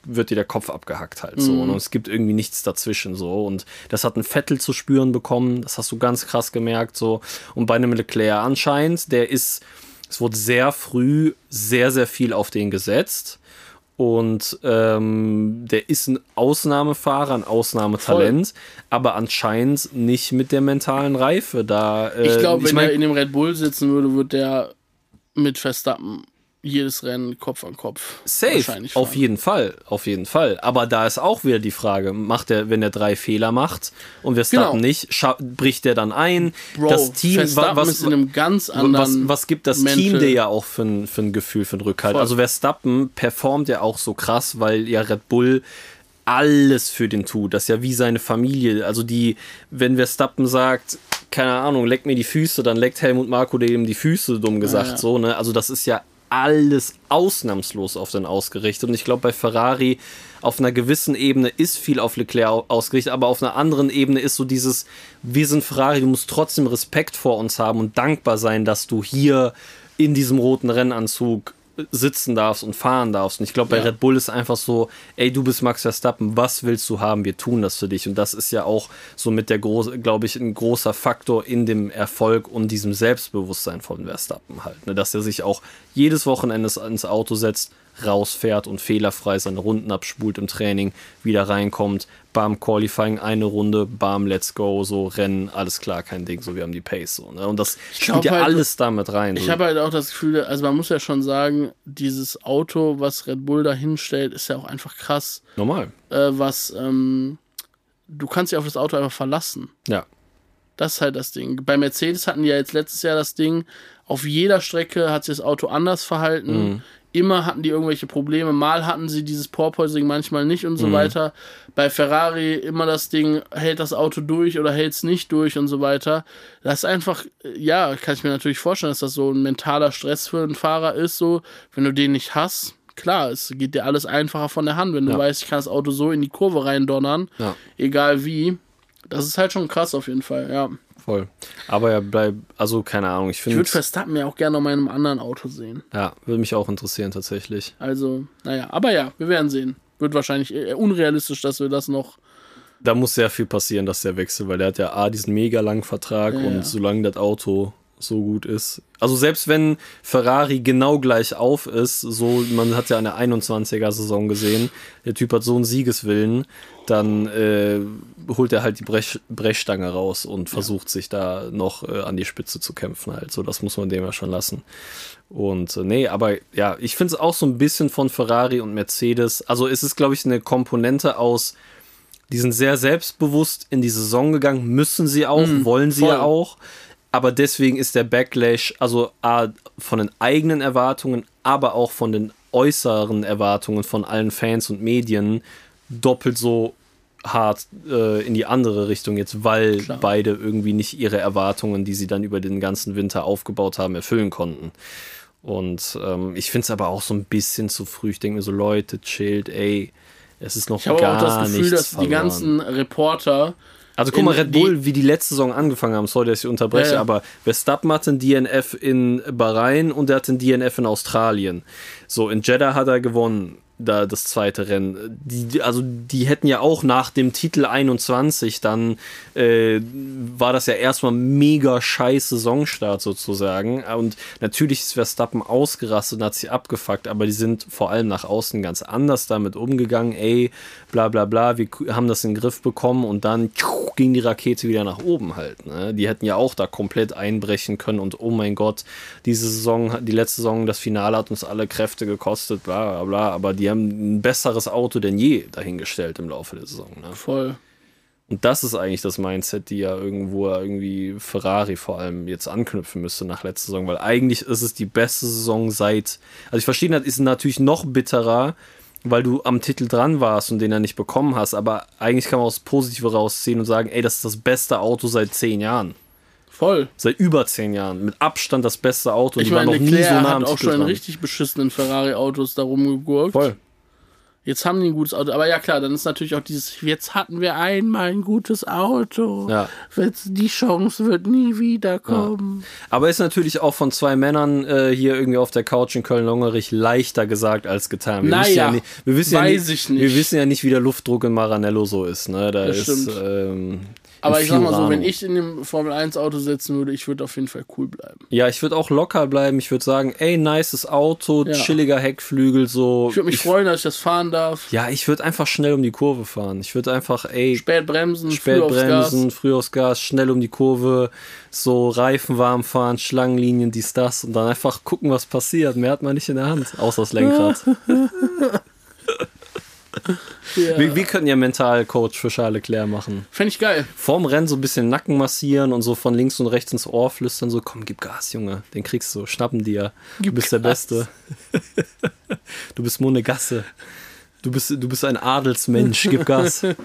wird dir der Kopf abgehackt halt so. Und es gibt irgendwie nichts dazwischen so. Und das hat ein Vettel zu spüren bekommen. Das hast du ganz krass gemerkt so. Und bei einem Leclerc anscheinend, der ist, es wurde sehr früh sehr, sehr viel auf den gesetzt. Und ähm, der ist ein Ausnahmefahrer, ein Ausnahmetalent, aber anscheinend nicht mit der mentalen Reife da. Äh, ich glaube, wenn mein- er in dem Red Bull sitzen würde, würde der mit Verstappen jedes Rennen Kopf an Kopf Safe, wahrscheinlich auf jeden Fall, auf jeden Fall. Aber da ist auch wieder die Frage, macht er, wenn er drei Fehler macht und Verstappen Genau. nicht, bricht er dann ein? Bro, das Team, Verstappen was, ist in einem ganz was, anderen was gibt das Mental. Team dir ja auch für ein, für ein Gefühl, für ein Rückhalt? Voll. Also Verstappen performt ja auch so krass, weil ja Red Bull alles für den tut. Das ist ja wie seine Familie. Also die, wenn Verstappen sagt, keine Ahnung, leck mir die Füße, dann leckt Helmut Marko dem die Füße, dumm gesagt, ja. so, ne? Also das ist ja alles ausnahmslos auf den ausgerichtet. Und ich glaube, bei Ferrari auf einer gewissen Ebene ist viel auf Leclerc au- ausgerichtet, aber auf einer anderen Ebene ist so dieses, wir sind Ferrari, du musst trotzdem Respekt vor uns haben und dankbar sein, dass du hier in diesem roten Rennanzug sitzen darfst und fahren darfst. Und ich glaube, bei Ja. Red Bull ist einfach so, ey, du bist Max Verstappen, was willst du haben? Wir tun das für dich. Und das ist ja auch so mit der große, glaube ich, ein großer Faktor in dem Erfolg und diesem Selbstbewusstsein von Verstappen halt. Ne? Dass er sich auch jedes Wochenende ins Auto setzt, rausfährt und fehlerfrei seine Runden abspult im Training, wieder reinkommt, bam, Qualifying eine Runde, bam, let's go, so Rennen, alles klar, kein Ding, so wir haben die Pace so. Ne? Und das spielt ja halt, alles damit rein. Ich so. habe halt auch das Gefühl, also man muss ja schon sagen, dieses Auto, was Red Bull da hinstellt, ist ja auch einfach krass, Normal. äh, was ähm, du kannst dich auf das Auto einfach verlassen. Ja. Das ist halt das Ding. Bei Mercedes hatten die ja jetzt letztes Jahr das Ding, auf jeder Strecke hat sich das Auto anders verhalten. Immer hatten die irgendwelche Probleme. Mal hatten sie dieses Porpoising, manchmal nicht und so weiter. Bei Ferrari immer das Ding, hält das Auto durch oder hält es nicht durch und so weiter. Das ist einfach, ja, kann ich mir natürlich vorstellen, dass das so ein mentaler Stress für einen Fahrer ist, so, wenn du den nicht hast. Klar, es geht dir alles einfacher von der Hand, wenn du Ja. weißt, ich kann das Auto so in die Kurve reindonnern, Ja. egal wie. Das ist halt schon krass auf jeden Fall, ja. Voll. Aber ja, bleib, also keine Ahnung, ich Ich würde Verstappen ja auch gerne noch mal in einem anderen Auto sehen. ja, würde mich auch interessieren tatsächlich. Also, naja, aber ja, wir werden sehen. Wird wahrscheinlich eher unrealistisch, dass wir das noch. Da muss sehr viel passieren, dass der wechselt, weil der hat ja A, diesen mega langen Vertrag Ja, und ja. solange das Auto so gut ist. Also selbst wenn Ferrari genau gleich auf ist, so, man hat ja eine 21er-Saison gesehen, der Typ hat so einen Siegeswillen, dann äh, holt er halt die Brech, Brechstange raus und versucht sich da noch äh, an die Spitze zu kämpfen halt. So, das muss man dem ja schon lassen. Und äh, nee, aber ja, ich finde es auch so ein bisschen von Ferrari und Mercedes. Also es ist, glaube ich, eine Komponente aus, die sind sehr selbstbewusst in die Saison gegangen, müssen sie auch, wollen sie voll. ja auch. Aber deswegen ist der Backlash, also A, von den eigenen Erwartungen, aber auch von den äußeren Erwartungen von allen Fans und Medien doppelt so hart äh, in die andere Richtung jetzt, weil Klar. beide irgendwie nicht ihre Erwartungen, die sie dann über den ganzen Winter aufgebaut haben, erfüllen konnten. Und ähm, ich finde es aber auch so ein bisschen zu früh. Ich denke mir so, Leute, chillt, ey, es ist noch Ich habe gar auch das Gefühl, nichts dass die verloren. ganzen Reporter. Also guck mal, Red Bull, wie die letzte Saison angefangen haben, sorry, dass ich unterbreche, Ja, aber Verstappen hatte ein DNF in Bahrain und er hatte ein DNF in Australien. So, in Jeddah hat er gewonnen, da das zweite Rennen. Die, also die hätten ja auch nach dem Titel 21 dann, äh, war das ja erstmal mega scheiß Saisonstart sozusagen. Und natürlich ist Verstappen ausgerastet und hat sich abgefuckt, aber die sind vor allem nach außen ganz anders damit umgegangen. Ey, bla bla bla, wir haben das in den Griff bekommen und dann tschuh, ging die Rakete wieder nach oben halt. Ne? Die hätten ja auch da komplett einbrechen können und oh mein Gott, diese Saison, die letzte Saison, das Finale hat uns alle Kräfte gekostet, bla bla bla, aber die haben ein besseres Auto denn je dahingestellt im Laufe der Saison. Ne? Voll. Und das ist eigentlich das Mindset, die ja irgendwo irgendwie Ferrari vor allem jetzt anknüpfen müsste nach letzter Saison, weil eigentlich ist es die beste Saison seit. Also ich verstehe, das ist natürlich noch bitterer, weil du am Titel dran warst und den er nicht bekommen hast, aber eigentlich kann man auch das Positive rausziehen und sagen, ey, das ist das beste Auto seit zehn Jahren. Voll. Seit über zehn Jahren. Mit Abstand das beste Auto. Ich meine, noch nie Leclerc so nah hat auch schon in dran. richtig beschissenen Ferrari-Autos da rumgegurkt. Voll. Jetzt haben die ein gutes Auto. Aber ja, klar, dann ist natürlich auch dieses, jetzt hatten wir einmal ein gutes Auto. Ja. Die Chance wird nie wiederkommen. Aber ist natürlich auch von zwei Männern äh, hier irgendwie auf der Couch in Köln-Longerich leichter gesagt als getan. Wir wissen Naja, ja nicht, wir wissen ja weiß nicht, ich nicht. Wir wissen ja nicht, wie der Luftdruck in Maranello so ist. Ne? Da Das ist, ähm, Aber ich sag mal so, Fiorano. wenn ich in dem Formel-1-Auto sitzen würde, ich würde auf jeden Fall cool bleiben. Ja, ich würde auch locker bleiben. Ich würde sagen, ey, nices Auto, Ja. chilliger Heckflügel, so. Ich würde mich freuen, dass ich das fahren darf. Ja, ich würde einfach schnell um die Kurve fahren. Ich würde einfach, ey, Spät bremsen, spät früh aufs bremsen, Gas. früh aufs Gas, schnell um die Kurve, so Reifen warm fahren, Schlangenlinien, dies, das und dann einfach gucken, was passiert. Mehr hat man nicht in der Hand, außer das Lenkrad. Ja. Wir, wir könnten ja Mentalcoach für Charles Leclerc machen. Fände ich geil. Vorm Rennen so ein bisschen Nacken massieren und so von links und rechts ins Ohr flüstern, so komm, gib Gas, Junge, den kriegst du, schnappen dir. Du bist der Gas. Beste. du bist Monegasse. Du bist, du bist ein Adelsmensch, gib Gas.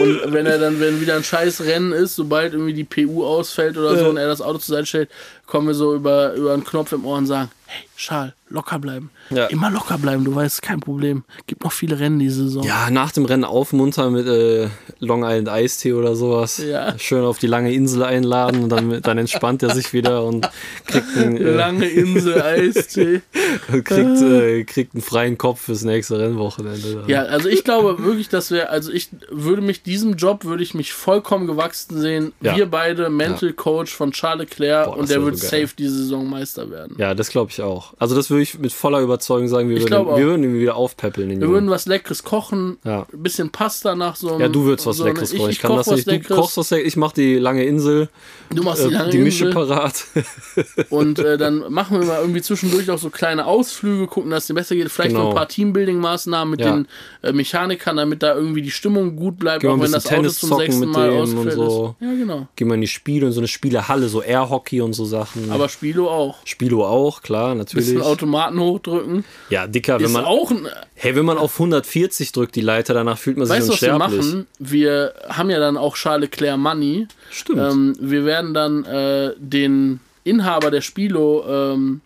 Und wenn er dann, wenn wieder ein scheiß Rennen ist, sobald irgendwie die PU ausfällt oder so Ja. und er das Auto zur Seite stellt, kommen wir so über, über einen Knopf im Ohr und sagen, hey, Charles, locker bleiben. Ja. Immer locker bleiben, du weißt, kein Problem. Gibt noch viele Rennen diese Saison. Ja, nach dem Rennen aufmuntern mit äh, Long Island Eistee oder sowas. Ja. Schön auf die lange Insel einladen und dann, dann entspannt er sich wieder und kriegt einen, äh, Lange Insel, Eistee. kriegt, äh, kriegt einen freien Kopf fürs nächste Rennwochenende. Ja, also ich glaube wirklich, dass wir, also ich würde mich diesem Job, würde ich mich vollkommen gewachsen sehen. Ja. Wir beide, Mental Coach von Charles Leclerc Boah, und der wird so safe diese Saison Meister werden. Ja, das glaube ich auch. Also das würde ich mit voller Überzeugung sagen, wir, würden, wir würden ihn wieder aufpäppeln. Wir Jungen. würden was Leckeres kochen, Ja. ein bisschen Pasta nach so einem. ja, du würdest was so Leckeres kochen. ich, Ich, kann das nicht. Du Leckeres. kochst was Leckeres. Ich mache die lange Insel, Du machst die äh, lange die Mische Insel. parat. Und äh, dann machen wir mal irgendwie zwischendurch auch so kleine Ausflüge, gucken, dass es dir besser geht. Vielleicht Genau. noch ein paar Teambuilding-Maßnahmen mit Ja. den äh, Mechanikern, damit da irgendwie die Stimmung gut bleibt, auch wenn das bisschen Auto Tennis zum sechsten Mal und ausfällt. so. Ist. Ja, genau. Gehen wir in die Spiele, in so eine Spielehalle, so Airhockey und so Sachen. Aber Spilo auch. Spilo auch, klar, natürlich. Bisschen Automaten hochdrücken. Ja, dicker, wenn man, auch hey, wenn man auf 140 drückt, die Leiter, danach fühlt man sich Weißt du, was wir unsterblich. machen? Wir haben ja dann auch Charles Leclerc Money. Stimmt. Ähm, wir werden dann äh, den Inhaber der Spilo, ähm,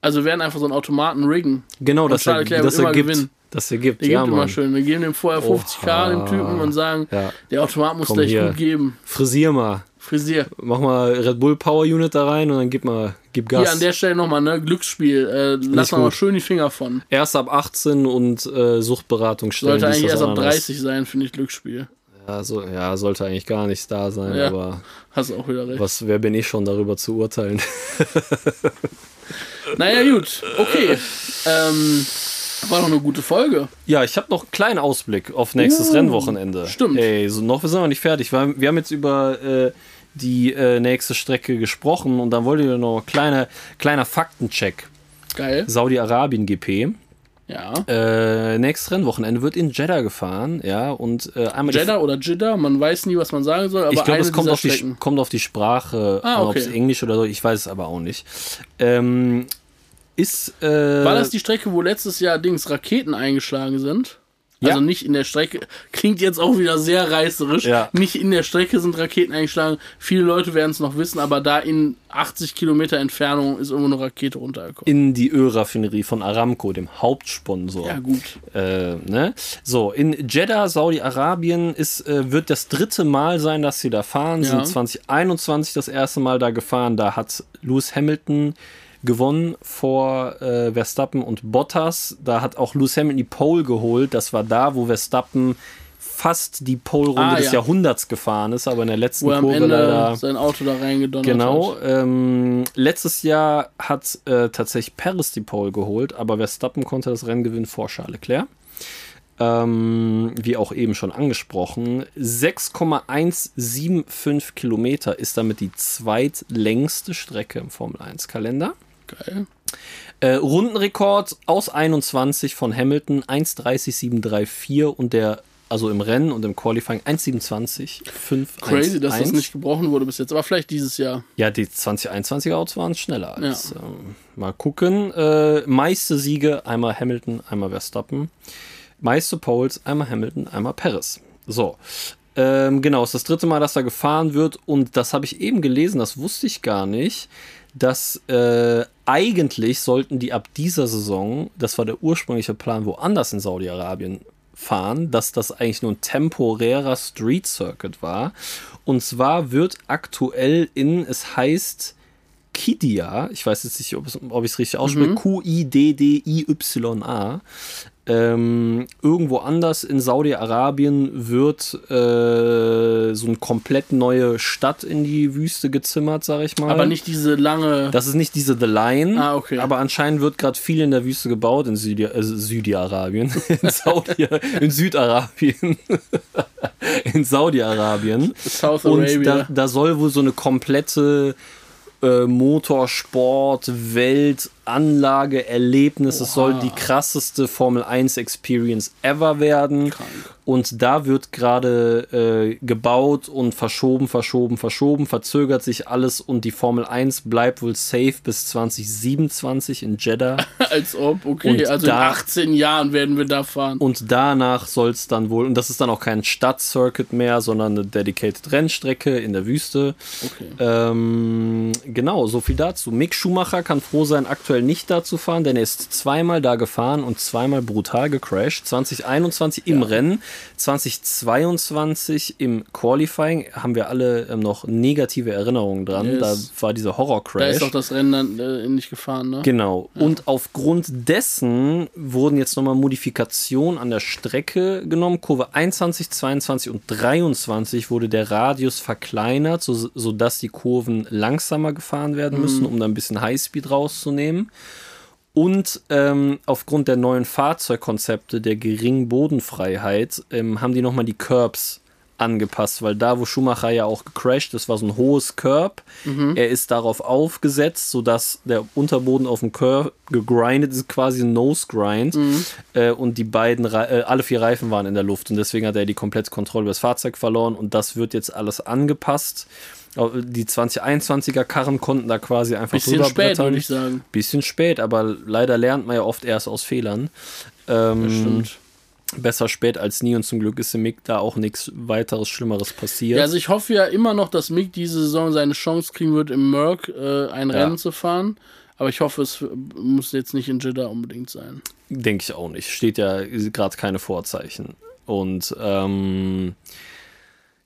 also wir werden einfach so einen Automaten riggen. genau, und das, er, Charles Leclerc das immer ergibt. gewinnen. Das ergibt, Der ja, gibt immer schön. Wir geben dem vorher 50k dem. Typen und sagen, Ja. der Automat muss Komm gleich hier. gut geben. Frisier mal. Frisier. Mach mal Red Bull Power Unit da rein und dann gib mal, gib Gas. Hier an der Stelle nochmal, ne? Glücksspiel. Äh, lass mal, schön die Finger von. erst ab 18 und äh, Suchtberatung stellen. Sollte eigentlich erst ab anderes. 30 sein, finde ich Glücksspiel. Ja, so, ja, sollte eigentlich gar nicht da sein, Ja. aber Hast du auch wieder recht. was, wer bin ich schon darüber zu urteilen? Naja, gut. Okay. ähm, war doch eine gute Folge. Ja, ich habe noch einen kleinen Ausblick auf nächstes Uh, Rennwochenende. stimmt. Ey, so noch sind wir nicht fertig. Wir, wir haben jetzt über äh, die äh, nächste Strecke gesprochen und dann wollte ich noch ein kleiner, kleiner Faktencheck. Geil. Saudi-Arabien GP. Ja. Äh, nächstes Rennwochenende wird in Jeddah gefahren, ja, und äh, einmal Jeddah oder Jeddah, man weiß nie, was man sagen soll, aber ich glaube, es kommt auf, die, kommt auf die Sprache, Ah, an, ob es okay. Englisch oder so, ich weiß es aber auch nicht. Ähm, ist, äh, War das die Strecke, wo letztes Jahr Dings Raketen eingeschlagen sind? Ja. Also nicht in der Strecke. Klingt jetzt auch wieder sehr reißerisch. Ja. Nicht in der Strecke sind Raketen eingeschlagen. Viele Leute werden es noch wissen, aber da in 80 Kilometer Entfernung ist irgendwo eine Rakete runtergekommen. in die Ölraffinerie von Aramco, dem Hauptsponsor. Ja, gut. Äh, ne? So, in Jeddah, Saudi-Arabien, ist, äh, wird das dritte Mal sein, dass sie da fahren. Ja. Sind 2021 das erste Mal da gefahren. Da hat Lewis Hamilton gewonnen vor äh, Verstappen und Bottas. Da hat auch Lewis Hamilton die Pole geholt. Das war da, wo Verstappen fast die Pole-Runde Ah, des ja. Jahrhunderts gefahren ist, aber in der letzten Wo er Kurve leider. sein Auto da reingedonnert Genau. hat. Ähm, letztes Jahr hat äh, tatsächlich Paris die Pole geholt, aber Verstappen konnte das Rennen gewinnen vor Charles Leclerc. Ähm, wie auch eben schon angesprochen, 6,175 Kilometer ist damit die zweitlängste Strecke im Formel 1 Kalender. Geil. Äh, Rundenrekord aus 21 von Hamilton 1,30734 und der, also im Rennen und im Qualifying 1,27,5. Crazy, dass das nicht gebrochen wurde bis jetzt. Aber vielleicht dieses Jahr. Ja, die 2021er Autos waren schneller als. Ähm, mal gucken. Äh, meiste Siege, einmal Hamilton, einmal Verstappen. Meiste Poles, einmal Hamilton, einmal Perez. So. Ähm, genau, es ist das dritte Mal, dass da gefahren wird und das habe ich eben gelesen, das wusste ich gar nicht, dass äh, eigentlich sollten die ab dieser Saison, das war der ursprüngliche Plan, woanders in Saudi-Arabien fahren, dass das eigentlich nur ein temporärer Street Circuit war. Und zwar wird aktuell in, es heißt Kidia, ich weiß jetzt nicht, ob, ich es richtig ausspreche, Q-I-D-D-I-Y-A. Ähm, irgendwo anders in Saudi-Arabien wird äh, so eine komplett neue Stadt in die Wüste gezimmert, sag ich mal. Aber nicht diese lange. Das ist nicht diese The Line, Ah, okay. aber anscheinend wird gerade viel in der Wüste gebaut in Südi äh, Südi-Arabien, in, Saudi in Südarabien, in Saudi-Arabien. South Und Arabia. da, da soll wohl so eine komplette äh, Motorsport, Welt, Anlage, Erlebnis. Es soll die krasseste Formel 1 Experience ever werden. Krank. Und da wird gerade äh, gebaut und verschoben, verschoben, verschoben, verzögert sich alles und die Formel 1 bleibt wohl safe bis 2027 in Jeddah. Als ob, okay. Und also da- in 18 Jahren werden wir da fahren. Und danach soll es dann wohl, und das ist dann auch kein Stadtcircuit mehr, sondern eine dedicated Rennstrecke in der Wüste. Okay. Ähm, genau, so viel dazu. Mick Schumacher kann froh sein, aktuell nicht da zu fahren, denn er ist zweimal da gefahren und zweimal brutal gecrashed. 2021 im Rennen, 2022 im Qualifying haben wir alle ähm, noch negative Erinnerungen dran. Yes. Da war dieser Da Horror-Crash. ist auch das Rennen dann äh, nicht gefahren, ne? Genau. Und aufgrund dessen wurden jetzt nochmal Modifikationen an der Strecke genommen. Kurve 21, 22 und 23 wurde der Radius verkleinert, so, sodass die Kurven langsamer gefahren werden müssen, um da ein bisschen Highspeed rauszunehmen. Und ähm, aufgrund der neuen Fahrzeugkonzepte, der geringen Bodenfreiheit, ähm, haben die nochmal die Curbs angepasst, weil da, wo Schumacher ja auch gecrashed ist, war so ein hohes Curb. Er ist darauf aufgesetzt, sodass der Unterboden auf dem Curb gegrindet ist, quasi ein Nose-Grind. Äh, und die beiden, äh, alle vier Reifen waren in der Luft und deswegen hat er die komplette Kontrolle über das Fahrzeug verloren und das wird jetzt alles angepasst. Die 2021er Karren konnten da quasi einfach Bisschen drüber spät, würde ich sagen. Bisschen spät, aber leider lernt man ja oft erst aus Fehlern. Ähm, Das stimmt. Besser spät als nie und zum Glück ist im Mick da auch nichts weiteres Schlimmeres passiert. Ja, also ich hoffe ja immer noch, dass Mick diese Saison seine Chance kriegen wird, im Merck äh, ein Ja. Rennen zu fahren. Aber ich hoffe, es muss jetzt nicht in Jeddah unbedingt sein. Denke ich auch nicht. Steht ja gerade keine Vorzeichen. Und ähm,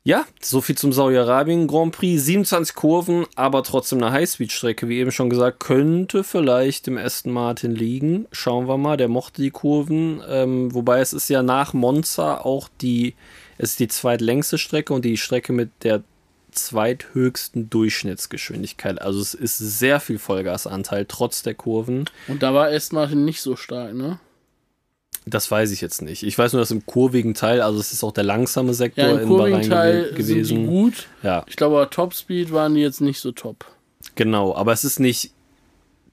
ja, so viel zum Saudi-Arabien Grand Prix. 27 Kurven, aber trotzdem eine Highspeed-Strecke, wie eben schon gesagt, könnte vielleicht dem Aston Martin liegen. Schauen wir mal, der mochte die Kurven. Ähm, wobei es ist ja nach Monza auch die, es ist die zweitlängste Strecke und die Strecke mit der zweithöchsten Durchschnittsgeschwindigkeit. Also es ist sehr viel Vollgasanteil trotz der Kurven. Und da war Aston Martin nicht so stark, ne? Das weiß ich jetzt nicht. Ich weiß nur, dass im kurvigen Teil, also es ist auch der langsame Sektor Ja, im in kurvigen Bahrain Teil gew- sind gewesen. die gut. Ja, Ich glaube, Topspeed waren die jetzt nicht so top. genau. Aber es ist nicht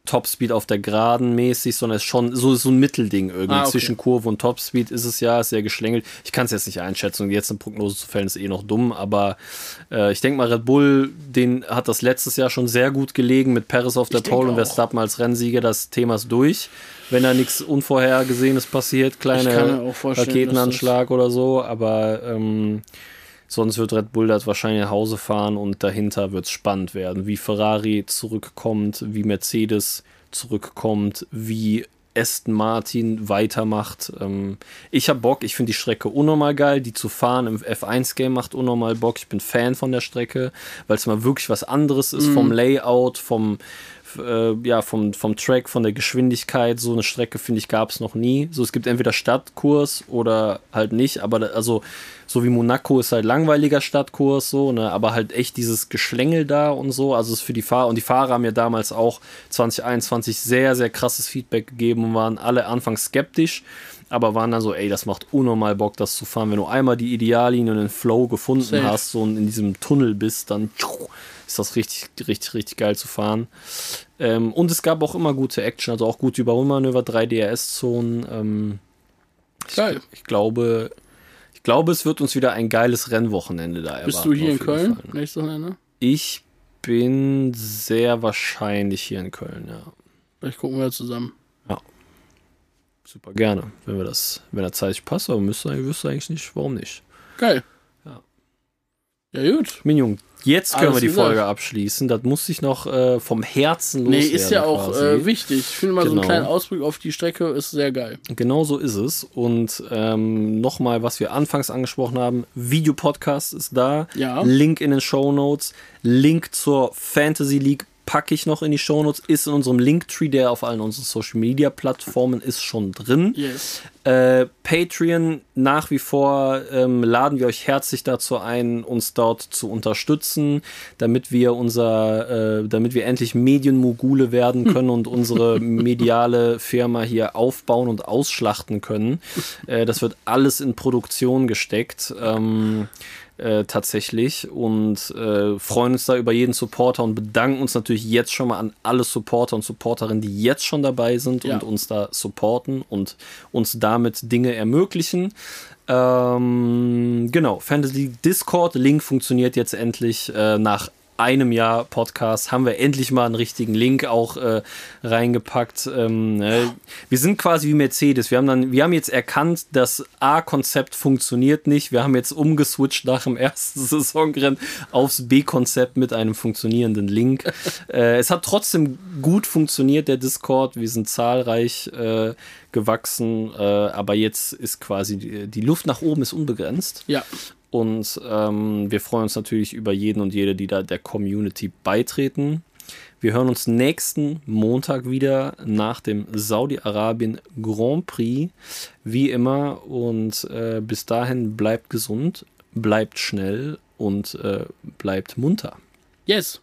Topspeed auf der Geraden mäßig, sondern es ist schon so, so ein Mittelding irgendwie. Ah, okay. Zwischen Kurve und Topspeed ist es ja, ist sehr geschlängelt. Ich kann es jetzt nicht einschätzen und jetzt eine Prognose zu fällen ist eh noch dumm, aber äh, ich denke mal, Red Bull, den hat das letztes Jahr schon sehr gut gelegen mit Perez auf der Ich Pole und. Verstappen als Rennsieger. Das Thema ist durch. Wenn da nichts Unvorhergesehenes passiert, kleine Raketenanschlag oder so, aber ähm, sonst wird Red Bull das wahrscheinlich nach Hause fahren und dahinter wird es spannend werden, wie Ferrari zurückkommt, wie Mercedes zurückkommt, wie Aston Martin weitermacht. Ähm, ich habe Bock, ich finde die Strecke unnormal geil, die zu fahren im F1-Game macht unnormal Bock. Ich bin Fan von der Strecke, weil es mal wirklich was anderes ist vom Layout, vom äh, ja, vom, vom Track, von der Geschwindigkeit, so eine Strecke, finde ich, gab es noch nie. So, es gibt entweder Stadtkurs oder halt nicht, aber da, also, so wie Monaco ist halt langweiliger Stadtkurs, so, ne, aber halt echt dieses Geschlängel da und so, also ist für die Fahrer, und die Fahrer haben ja damals auch 2021 sehr, sehr krasses Feedback gegeben und waren alle anfangs skeptisch, aber waren dann so, ey, das macht unnormal Bock, das zu fahren. Wenn du einmal die Ideallinie und den Flow gefunden Safe. hast, so in diesem Tunnel bist, dann ist das richtig, richtig, richtig geil zu fahren. Ähm, und es gab auch immer gute Action, also auch gute Überholmanöver, 3 DRS-Zonen. Ähm, Geil. ich glaube, ich glaube, es wird uns wieder ein geiles Rennwochenende da erwarten. Bist du hier in Köln? Fall. Nächstes Wochenende? Ich bin sehr wahrscheinlich hier in Köln, ja. Vielleicht gucken wir zusammen. Super gerne, wenn wir das, wenn der zeitlich passt, aber müsste, wüsste eigentlich nicht, warum nicht. Geil. Ja. Ja, gut. Minjung, jetzt können Alles wir die gesagt. Folge abschließen. Das muss ich noch äh, vom Herzen Nee, loswerden. ist ja auch äh, wichtig. Ich finde mal so Genau. einen kleinen Ausblick auf die Strecke ist sehr geil. Genau so ist es. Und ähm, nochmal, was wir anfangs angesprochen haben: Videopodcast ist da. Ja. Link in den Show Notes. Link zur Fantasy League packe ich noch in die Show Notes. Ist in unserem Linktree, der auf allen unseren Social Media Plattformen ist, schon drin. Yes. Äh, Patreon nach wie vor ähm, laden wir euch herzlich dazu ein, uns dort zu unterstützen, damit wir unser, äh, damit wir endlich Medienmogule werden können und unsere mediale Firma hier aufbauen und ausschlachten können. Äh, das wird alles in Produktion gesteckt. Ähm, äh, tatsächlich und äh, freuen uns da über jeden Supporter und bedanken uns natürlich jetzt schon mal an alle Supporter und Supporterinnen, die jetzt schon dabei sind Ja. und uns da supporten und uns damit Dinge ermöglichen. Ähm, genau, Fantasy Discord, Link funktioniert jetzt endlich äh, nach einem Jahr Podcast haben wir endlich mal einen richtigen Link auch äh, reingepackt. Ähm, ne? Wir sind quasi wie Mercedes. Wir haben dann, wir haben jetzt erkannt, das A-Konzept funktioniert nicht. Wir haben jetzt umgeswitcht nach dem ersten Saisonrennen aufs B-Konzept mit einem funktionierenden Link. äh, es hat trotzdem gut funktioniert, der Discord. Wir sind zahlreich äh, gewachsen, äh, aber jetzt ist quasi die, die Luft nach oben ist unbegrenzt. Ja. Und ähm, wir freuen uns natürlich über jeden und jede, die da der Community beitreten. Wir hören uns nächsten Montag wieder nach dem Saudi-Arabien Grand Prix. Wie immer. Und äh, bis dahin bleibt gesund, bleibt schnell und äh, bleibt munter. Yes.